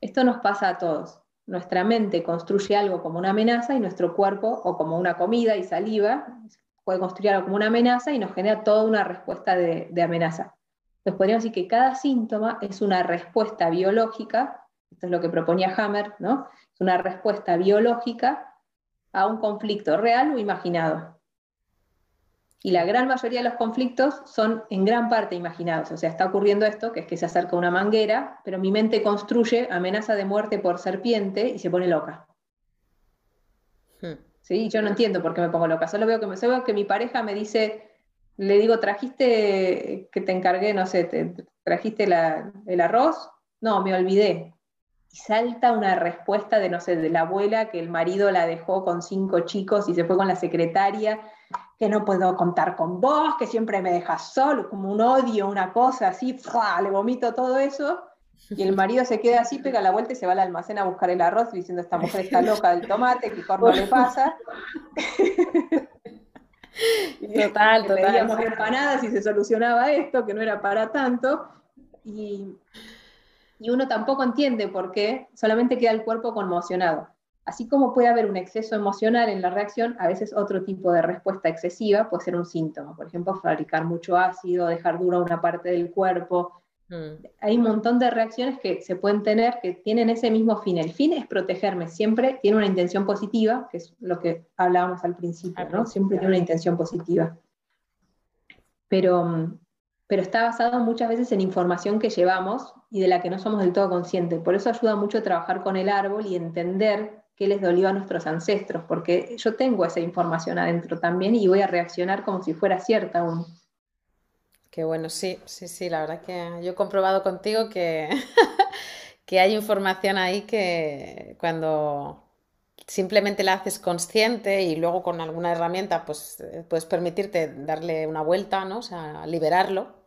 Speaker 2: Esto nos pasa a todos nuestra mente construye algo como una amenaza y nuestro cuerpo, o como una comida y saliva, puede construir algo como una amenaza y nos genera toda una respuesta de, amenaza. Entonces podríamos decir que cada síntoma es una respuesta biológica, esto es lo que proponía Hammer, ¿no? Es una respuesta biológica a un conflicto real o imaginado. Y la gran mayoría de los conflictos son en gran parte imaginados. O sea, está ocurriendo esto, que es que se acerca una manguera, pero mi mente construye amenaza de muerte por serpiente y se pone loca. Hmm. ¿Sí? Yo no entiendo por qué me pongo loca. Solo veo que, me, solo veo que mi pareja me dice, le digo, trajiste que te encargué, no sé, te, trajiste el arroz. No, me olvidé. Y salta una respuesta de, no sé, de la abuela que el marido la dejó con cinco chicos y se fue con la secretaria que no puedo contar con vos, que siempre me dejas solo, como un odio, una cosa así, le vomito todo eso, y el marido se queda así, pega la vuelta y se va al almacén a buscar el arroz diciendo, esta mujer está loca del tomate, ¿qué corno le pasa?
Speaker 1: Total, total.
Speaker 2: Pedíamos empanadas y se solucionaba esto, que no era para tanto, y, y uno tampoco entiende por qué, solamente queda el cuerpo conmocionado. Así como puede haber un exceso emocional en la reacción, a veces otro tipo de respuesta excesiva puede ser un síntoma. Por ejemplo, fabricar mucho ácido, dejar dura una parte del cuerpo. Mm. Hay un montón de reacciones que se pueden tener que tienen ese mismo fin. El fin es protegerme, siempre tiene una intención positiva, que es lo que hablábamos al principio, ¿no? Siempre tiene una intención positiva. Pero, pero está basado muchas veces en información que llevamos y de la que no somos del todo conscientes. Por eso ayuda mucho trabajar con el árbol y entender qué les dolió a nuestros ancestros, porque yo tengo esa información adentro también y voy a reaccionar como si fuera cierta aún.
Speaker 1: Qué bueno, sí, sí, sí, la verdad que yo he comprobado contigo que, que hay información ahí que cuando simplemente la haces consciente y luego con alguna herramienta pues puedes permitirte darle una vuelta, ¿no? O sea, liberarlo,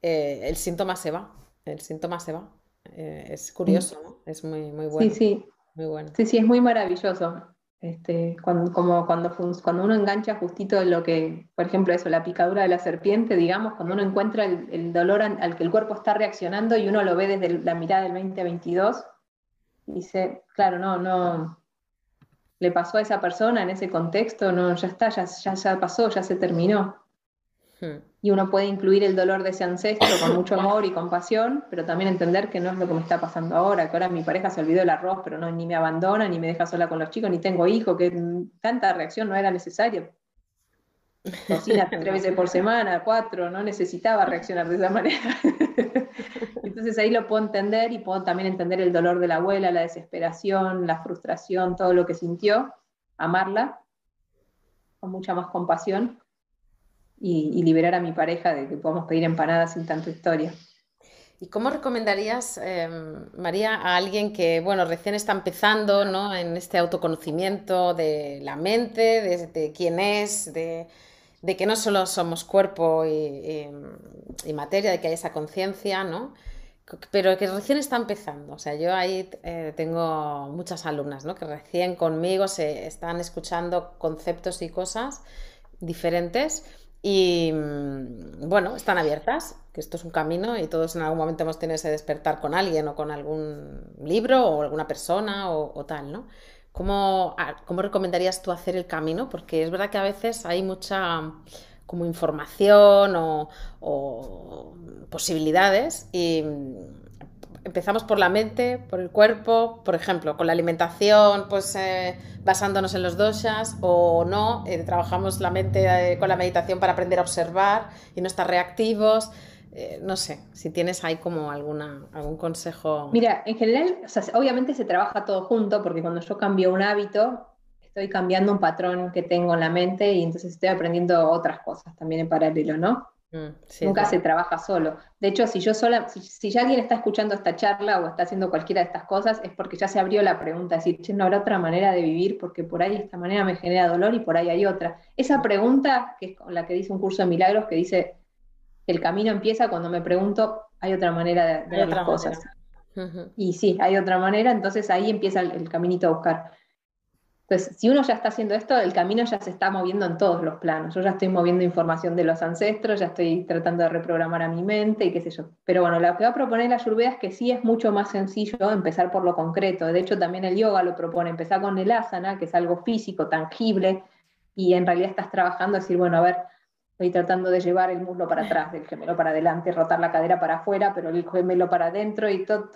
Speaker 1: eh, el síntoma se va, el síntoma se va. Eh, es curioso, ¿no? Es muy, muy bueno.
Speaker 2: Sí, sí, muy bueno. Sí, sí, es muy maravilloso. Este, cuando, como cuando, cuando uno engancha justito lo que, por ejemplo, eso, la picadura de la serpiente, digamos, cuando uno encuentra el, dolor al, que el cuerpo está reaccionando y uno lo ve desde la mirada del 2022, dice, claro, no, no, le pasó a esa persona en ese contexto, no, ya está, ya, ya, ya pasó, ya se terminó. Y uno puede incluir el dolor de ese ancestro con mucho amor y compasión, pero también entender que no es lo que me está pasando ahora, que ahora mi pareja se olvidó del arroz, pero no, ni me abandona, ni me deja sola con los chicos, ni tengo hijos, que tanta reacción no era necesaria. Cocina tres veces por semana, cuatro, no necesitaba reaccionar de esa manera. Entonces ahí lo puedo entender y puedo también entender el dolor de la abuela, la desesperación, la frustración, todo lo que sintió, amarla con mucha más compasión y, liberar a mi pareja de que podamos pedir empanadas sin tanta historia.
Speaker 1: ¿Y cómo recomendarías, em, María, a alguien que, bueno, recién está empezando ¿no? en este autoconocimiento de la mente, de, quién es, de, que no solo somos cuerpo y, materia, de que hay esa conciencia, ¿no? Pero que recién está empezando. O sea, yo ahí eh, tengo muchas alumnas, ¿no? Que recién conmigo se están escuchando conceptos y cosas diferentes y mm, bueno, están abiertas, que esto es un camino y todos en algún momento hemos tenido ese despertar con alguien o con algún libro o alguna persona o, tal, ¿no? ¿Cómo, ¿Cómo, recomendarías tú hacer el camino? Porque es verdad que a veces hay mucha como información o, o posibilidades y empezamos por la mente, por el cuerpo, por ejemplo, con la alimentación, pues eh, basándonos en los doshas, o no, eh, trabajamos la mente eh, con la meditación para aprender a observar y no estar reactivos. eh, no sé, si tienes ahí como alguna, algún consejo.
Speaker 2: Mira, en general, obviamente se trabaja todo junto, porque cuando yo cambio un hábito, estoy cambiando un patrón que tengo en la mente y entonces estoy aprendiendo otras cosas también en paralelo, ¿no? Mm, Nunca se trabaja solo. De hecho, si yo sola, si, ya alguien está escuchando esta charla o está haciendo cualquiera de estas cosas, es porque ya se abrió la pregunta, decir, che, no habrá otra manera de vivir, porque por ahí esta manera me genera dolor y por ahí hay otra. Esa pregunta, que es la que dice un curso de milagros, que dice, el camino empieza cuando me pregunto, hay otra manera de, ver las cosas. Y sí, hay otra manera, entonces ahí empieza el, caminito a buscar. Entonces, si uno ya está haciendo esto, el camino ya se está moviendo en todos los planos. Yo ya estoy moviendo información de los ancestros, ya estoy tratando de reprogramar a mi mente y qué sé yo. Pero bueno, lo que va a proponer la Ayurveda es que sí es mucho más sencillo empezar por lo concreto. De hecho, también el yoga lo propone, empezar con el asana, que es algo físico, tangible, y en realidad estás trabajando, decir, bueno, a ver, Estoy tratando de llevar el muslo para atrás, el gemelo para adelante, rotar la cadera para afuera, pero el gemelo para adentro y todo,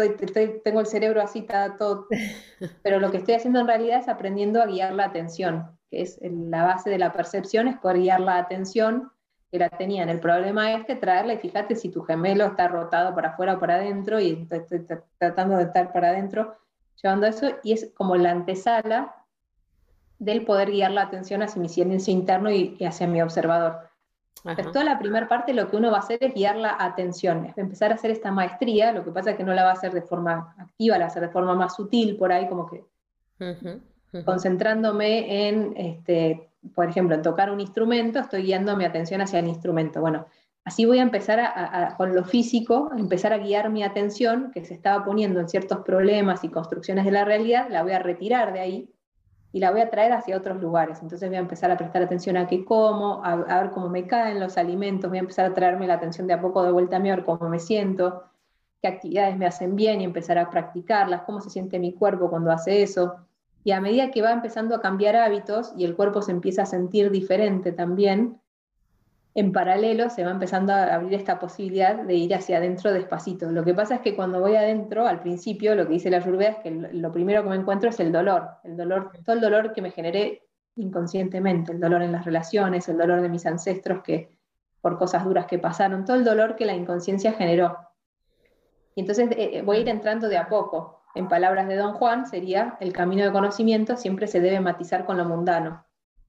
Speaker 2: tengo el cerebro así, está todo. Pero lo que estoy haciendo en realidad es aprendiendo a guiar la atención, que es la base de la percepción, es poder guiar la atención que la tenían. El problema es que traerla y fíjate si tu gemelo está rotado para afuera o para adentro y estoy tratando de estar para adentro, llevando eso, y es como la antesala del poder guiar la atención hacia mi silencio interno y hacia mi observador. Pero toda la primera parte lo que uno va a hacer es guiar la atención, es empezar a hacer esta maestría, lo que pasa es que no la va a hacer de forma activa, la va a hacer de forma más sutil, por ahí como que concentrándome en, este, por ejemplo, en tocar un instrumento, estoy guiando mi atención hacia el instrumento. Bueno, así voy a empezar a, con lo físico, a empezar a guiar mi atención, que se estaba poniendo en ciertos problemas y construcciones de la realidad, la voy a retirar de ahí y la voy a traer hacia otros lugares. Entonces voy a empezar a prestar atención a qué como, a, ver cómo me caen los alimentos, voy a empezar a traerme la atención de a poco de vuelta a mí, a ver cómo me siento, qué actividades me hacen bien y empezar a practicarlas, cómo se siente mi cuerpo cuando hace eso. Y a medida que va empezando a cambiar hábitos y el cuerpo se empieza a sentir diferente también, en paralelo se va empezando a abrir esta posibilidad de ir hacia adentro despacito. Lo que pasa es que cuando voy adentro, al principio, lo que dice la Ayurveda es que lo primero que me encuentro es el dolor, el dolor, todo el dolor que me generé inconscientemente, el dolor en las relaciones, el dolor de mis ancestros que por cosas duras que pasaron, todo el dolor que la inconsciencia generó. Y entonces eh, eh, voy a ir entrando de a poco. En palabras de Don Juan, sería el camino de conocimiento siempre se debe matizar con lo mundano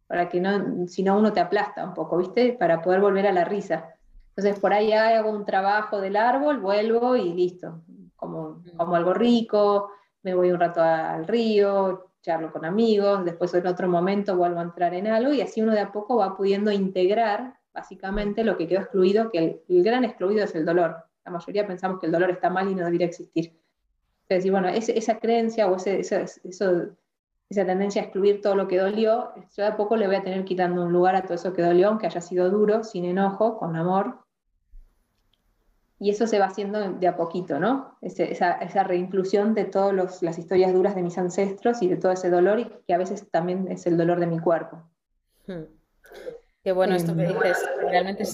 Speaker 2: para que no, si no uno te aplasta un poco, ¿viste? Para poder volver a la risa. Entonces por ahí hago un trabajo del árbol, vuelvo y listo, como, como algo rico, me voy un rato al río, charlo con amigos, después en otro momento vuelvo a entrar en algo y así uno de a poco va pudiendo integrar básicamente lo que quedó excluido, que el, gran excluido es el dolor. La mayoría pensamos que el dolor está mal y no debería existir. Entonces, bueno, esa creencia o ese, eso, eso esa tendencia a excluir todo lo que dolió, yo de a poco le voy a tener quitando un lugar a todo eso que dolió, aunque haya sido duro, sin enojo, con amor. Y eso se va haciendo de a poquito, ¿no? esa, esa, reinclusión de todas las historias duras de mis ancestros y de todo ese dolor, y que a veces también es el dolor de mi cuerpo.
Speaker 1: Hmm. Qué bueno esto que em, dices. Realmente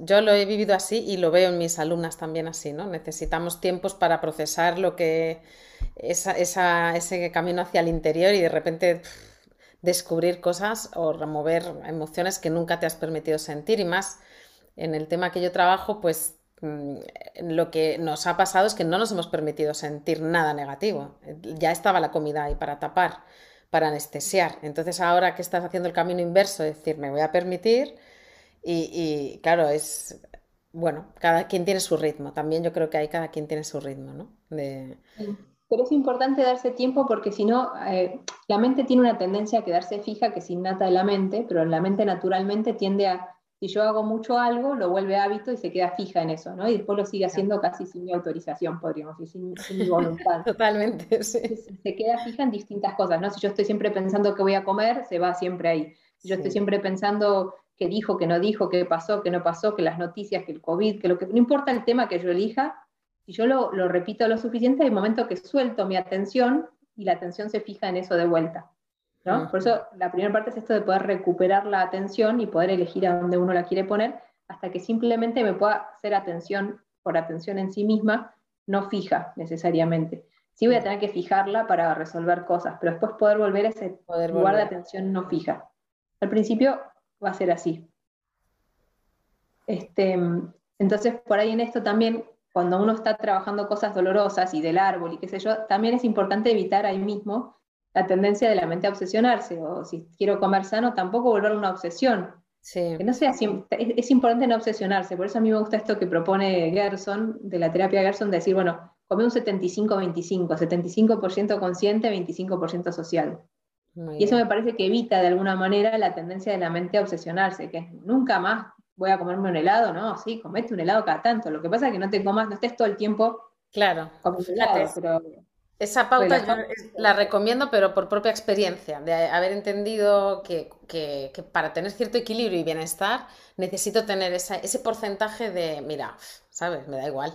Speaker 1: yo lo he vivido así y lo veo en mis alumnas también así, ¿no? Necesitamos tiempos para procesar lo que esa, ese camino hacia el interior y de repente descubrir cosas o remover emociones que nunca te has permitido sentir y más en el tema que yo trabajo, pues mm, lo que nos ha pasado es que no nos hemos permitido sentir nada negativo. Ya estaba la comida ahí para tapar, para anestesiar. Entonces ahora que estás haciendo el camino inverso, es decir, me voy a permitir y, claro, es, bueno, cada quien tiene su ritmo. También yo creo que hay cada quien tiene su ritmo, ¿no? De...
Speaker 2: Pero es importante darse tiempo porque si no, eh, la mente tiene una tendencia a quedarse fija, que es innata de la mente, pero la mente naturalmente tiende a, si yo hago mucho algo, lo vuelve hábito y se queda fija en eso, ¿no? Y después lo sigue haciendo casi sin mi autorización, podríamos decir, sin, mi voluntad.
Speaker 1: Totalmente, sí.
Speaker 2: Se, queda fija en distintas cosas, ¿no? Si yo estoy siempre pensando que voy a comer, se va siempre ahí. Si yo estoy siempre pensando qué dijo, qué no dijo, qué pasó, qué no pasó, que las noticias, que el COVID, que lo que... No importa el tema que yo elija, si yo lo, repito lo suficiente, hay momento que suelto mi atención y la atención se fija en eso de vuelta. ¿no? Por eso la primera parte es esto de poder recuperar la atención y poder elegir a dónde uno la quiere poner, hasta que simplemente me pueda hacer atención por atención en sí misma, no fija necesariamente. Sí voy a tener que fijarla para resolver cosas, pero después poder volver a ese lugar de atención no fija. Al principio va a ser así. Este, Entonces, por ahí en esto también, cuando uno está trabajando cosas dolorosas y del árbol y qué sé yo, también es importante evitar ahí mismo la tendencia de la mente a obsesionarse, o si quiero comer sano, tampoco volver una obsesión. Que no sea es, importante no obsesionarse, por eso a mí me gusta esto que propone Gerson, de la terapia Gerson, de decir, bueno, come un 75-25, 75%, consciente, 25% social. Y eso me parece que evita de alguna manera la tendencia de la mente a obsesionarse, que es nunca más voy a comerme un helado, no, sí, comete un helado cada tanto. Lo que pasa es que no te comas, no estés todo el tiempo
Speaker 1: claro. comiendo helado, pero esa pauta yo la recomiendo, pero por propia experiencia, de haber entendido que, para tener cierto equilibrio y bienestar necesito tener ese porcentaje de, mira, ¿sabes? Me da igual.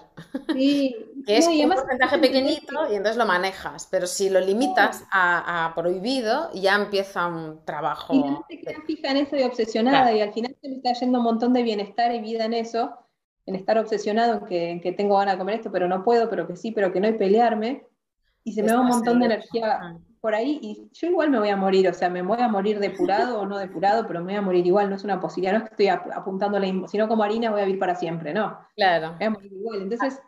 Speaker 1: Sí. que es un porcentaje pequeñito y entonces lo manejas, pero si lo limitas a, prohibido, ya empieza un trabajo.
Speaker 2: Y no te quedas fija en eso y obsesionada, y al final te está yendo un montón de bienestar y vida en eso, en estar obsesionado en que, en que tengo ganas de comer esto, pero no puedo, pero que sí, pero que no, y pelearme y se me va un montón de energía por ahí y yo igual me voy a morir, o sea, me voy a morir depurado o no depurado, pero me voy a morir igual, no es una posibilidad, no es que estoy apuntando la si no como harina voy a vivir para siempre, no.
Speaker 1: Claro.
Speaker 2: Me voy a morir igual. Entonces,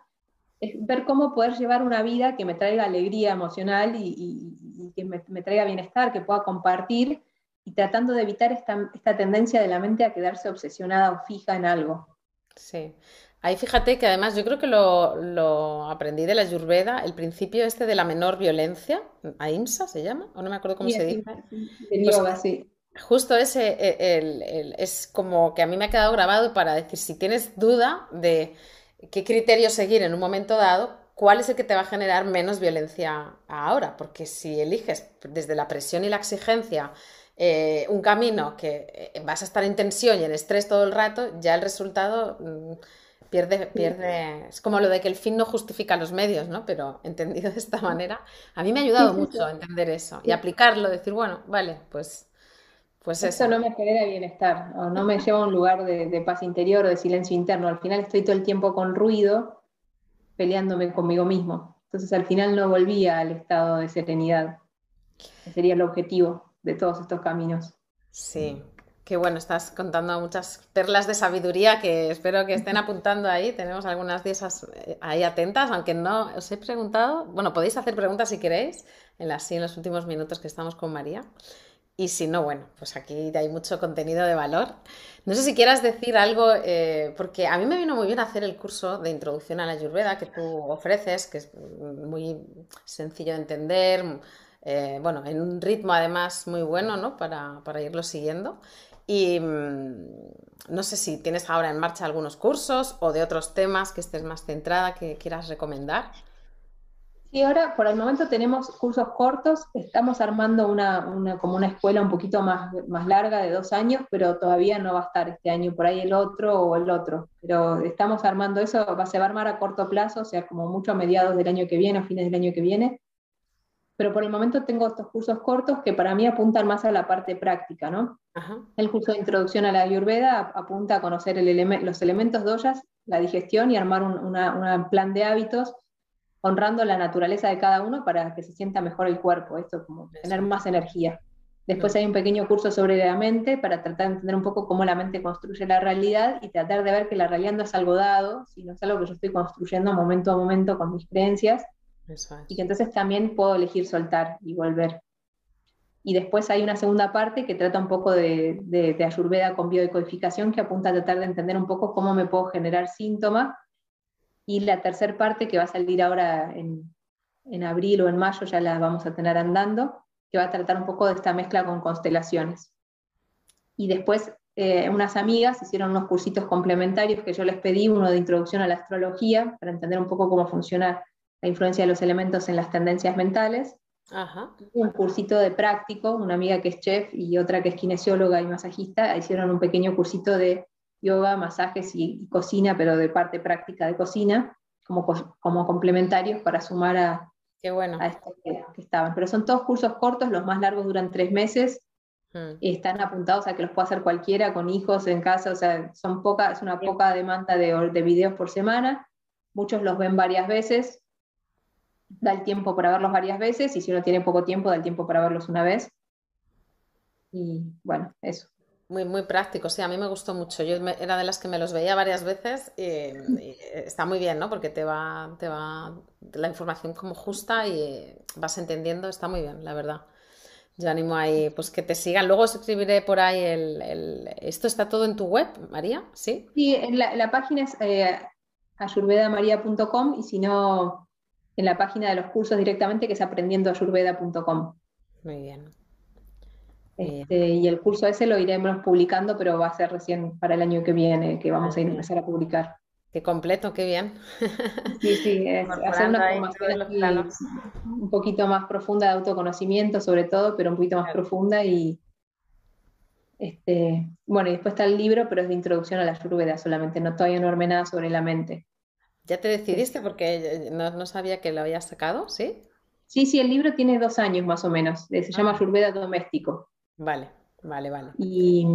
Speaker 2: es ver cómo poder llevar una vida que me traiga alegría emocional y, que me, traiga bienestar, que pueda compartir y tratando de evitar esta, esta tendencia de la mente a quedarse obsesionada o fija en algo.
Speaker 1: Sí. Ahí fíjate que además yo creo que lo, aprendí de la Ayurveda, el principio este de la menor violencia, ahimsa se llama, o no me acuerdo cómo se dice.
Speaker 2: Pues yoga, sí.
Speaker 1: Justo ese e, es como que a mí me ha quedado grabado para decir, si tienes duda de qué criterio seguir en un momento dado, ¿cuál es el que te va a generar menos violencia ahora? Porque si eliges desde la presión y la exigencia eh, un camino que eh, vas a estar en tensión y en estrés todo el rato, ya el resultado mm, Pierde, pierde, es como lo de que el fin no justifica los medios, ¿no? Pero entendido de esta manera, a mí me ha ayudado mucho a entender eso y aplicarlo, decir, bueno, vale, pues, pues
Speaker 2: eso. no me genera bienestar, o no me lleva a un lugar de, paz interior o de silencio interno. Al final estoy todo el tiempo con ruido, peleándome conmigo mismo. Entonces al final no volvía al estado de serenidad. Que sería el objetivo de todos estos caminos.
Speaker 1: Sí, Qué bueno, estás contando muchas perlas de sabiduría que espero que estén apuntando ahí. Tenemos algunas de esas eh, ahí atentas, aunque no os he preguntado. Bueno, podéis hacer preguntas si queréis, en, las, en los últimos minutos que estamos con María. Y si no, bueno, pues aquí hay mucho contenido de valor. No sé si quieras decir algo, eh, porque a mí me vino muy bien hacer el curso de introducción a la Ayurveda que tú ofreces, que es muy sencillo de entender, eh, bueno, en un ritmo además muy bueno, ¿no? Para, para irlo siguiendo. Y mm, no sé si tienes ahora en marcha algunos cursos o de otros temas que estés más centrada que quieras recomendar.
Speaker 2: Sí, ahora por el momento tenemos cursos cortos, estamos armando una, como una escuela un poquito más, más larga de dos años, pero todavía no va a estar este año por ahí el otro o el otro. Pero estamos armando eso, va, se va a armar a corto plazo, o sea, como mucho a mediados del año que viene, a fines del año que viene pero por el momento tengo estos cursos cortos que para mí apuntan más a la parte práctica, ¿no? El curso de introducción a la Ayurveda apunta a conocer los elementos doyas, la digestión y armar un plan de hábitos honrando la naturaleza de cada uno para que se sienta mejor el cuerpo, esto como tener más energía. Después hay un pequeño curso sobre la mente para tratar de entender un poco cómo la mente construye la realidad y tratar de ver que la realidad no es algo dado, sino es algo que yo estoy construyendo momento a momento con mis creencias y que entonces también puedo elegir soltar y volver. Y después hay una segunda parte que trata un poco de, de, ayurveda con biodecodificación que apunta a tratar de entender un poco cómo me puedo generar síntomas. Y la tercera parte que va a salir ahora en, en abril o en mayo, ya la vamos a tener andando, que va a tratar un poco de esta mezcla con constelaciones. Y después eh, unas amigas hicieron unos cursitos complementarios que yo les pedí, uno de introducción a la astrología, para entender un poco cómo funciona la influencia de los elementos en las tendencias mentales. Un cursito de práctico, una amiga que es chef y otra que es kinesióloga y masajista, hicieron un pequeño cursito de yoga, masajes y, cocina, pero de parte práctica de cocina, como, como complementarios para sumar a,
Speaker 1: Qué bueno.
Speaker 2: a esto que, estaban. Pero son todos cursos cortos, los más largos duran tres meses, hmm. y están apuntados a que los pueda hacer cualquiera con hijos en casa, o sea, son poca, es una poca demanda de, de videos por semana, muchos los ven varias veces, da el tiempo para verlos varias veces y si uno tiene poco tiempo, da el tiempo para verlos una vez. Y bueno, eso.
Speaker 1: Muy, muy práctico, sí, a mí me gustó mucho. Yo me- era de las que me los veía varias veces y, y está muy bien, ¿no? Porque te va, te va la información como justa y vas entendiendo, está muy bien, la verdad. Yo animo ahí, pues que te sigan. Luego escribiré por ahí el, el- ¿Esto está todo en tu web, María? ¿Sí?
Speaker 2: Y en la, la página es eh, ayurvedamaria.com y si no, en la página de los cursos directamente que es aprendiendoayurveda.com.
Speaker 1: Muy bien.
Speaker 2: Este, y el curso ese lo iremos publicando, pero va a ser recién para el año que viene que vamos a ir a empezar a publicar.
Speaker 1: Qué completo, qué bien.
Speaker 2: Sí, sí, es hacer una formación un poquito más profunda de autoconocimiento, sobre todo, pero un poquito más
Speaker 1: Claro.
Speaker 2: profunda y este, bueno, y después está el libro, pero es de introducción a la Ayurveda solamente, no todavía no armé nada sobre la mente.
Speaker 1: ¿Ya te decidiste? Porque no, no sabía que lo habías sacado, ¿sí?
Speaker 2: Sí, sí, el libro tiene dos años más o menos, eh, se llama
Speaker 1: Ah.
Speaker 2: Ayurveda Doméstico
Speaker 1: Vale, vale, vale.
Speaker 2: y,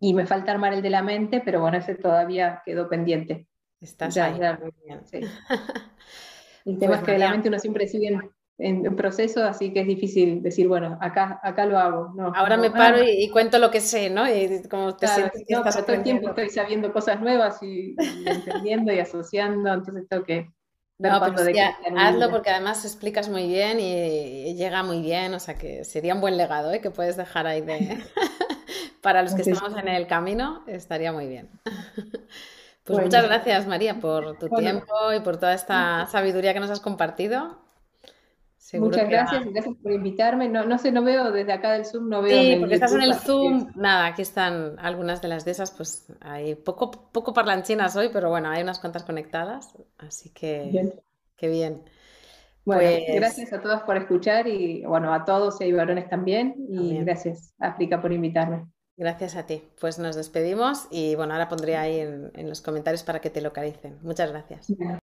Speaker 2: y me falta armar el de la mente, pero bueno, ese todavía quedó pendiente.
Speaker 1: Estás
Speaker 2: Ya,
Speaker 1: ahí.
Speaker 2: ya,
Speaker 1: Muy bien.
Speaker 2: sí. El tema
Speaker 1: Pues
Speaker 2: es que la
Speaker 1: María,
Speaker 2: mente uno siempre sigue en, en- proceso, así que es difícil decir, bueno, acá, acá lo hago. No,
Speaker 1: ahora me paro
Speaker 2: ah,
Speaker 1: y, y cuento lo que sé, ¿no? Y como te
Speaker 2: claro,
Speaker 1: sientes
Speaker 2: no,
Speaker 1: estás
Speaker 2: todo el tiempo estoy sabiendo cosas nuevas y, y entendiendo y asociando, entonces tengo que
Speaker 1: No, pero
Speaker 2: decretar un
Speaker 1: hazlo porque además explicas muy bien y, y llega muy bien, o sea que sería un buen legado, ¿eh? que puedes dejar ahí de... Para los que
Speaker 2: Entonces,
Speaker 1: estamos en el camino, estaría muy bien. Pues
Speaker 2: bueno,
Speaker 1: muchas gracias, María, por tu
Speaker 2: bueno,
Speaker 1: tiempo y por toda esta sabiduría que nos has compartido. Seguro
Speaker 2: muchas gracias gracias por invitarme. No, no sé, no veo desde acá del Zoom, no veo
Speaker 1: Sí, porque estás en
Speaker 2: YouTube,
Speaker 1: el
Speaker 2: así que
Speaker 1: Zoom. Nada, aquí están algunas de las de esas, pues hay poco, poco parlanchinas hoy, pero bueno, hay unas cuantas conectadas, así que
Speaker 2: bien.
Speaker 1: qué bien.
Speaker 2: Bueno,
Speaker 1: Pues
Speaker 2: gracias a todos por escuchar y bueno, a todos y varones también y
Speaker 1: también.
Speaker 2: gracias, África, por invitarme.
Speaker 1: Gracias a ti. Pues nos despedimos y bueno, ahora pondré ahí en, en los comentarios para que te localicen. Muchas gracias.
Speaker 2: Bueno.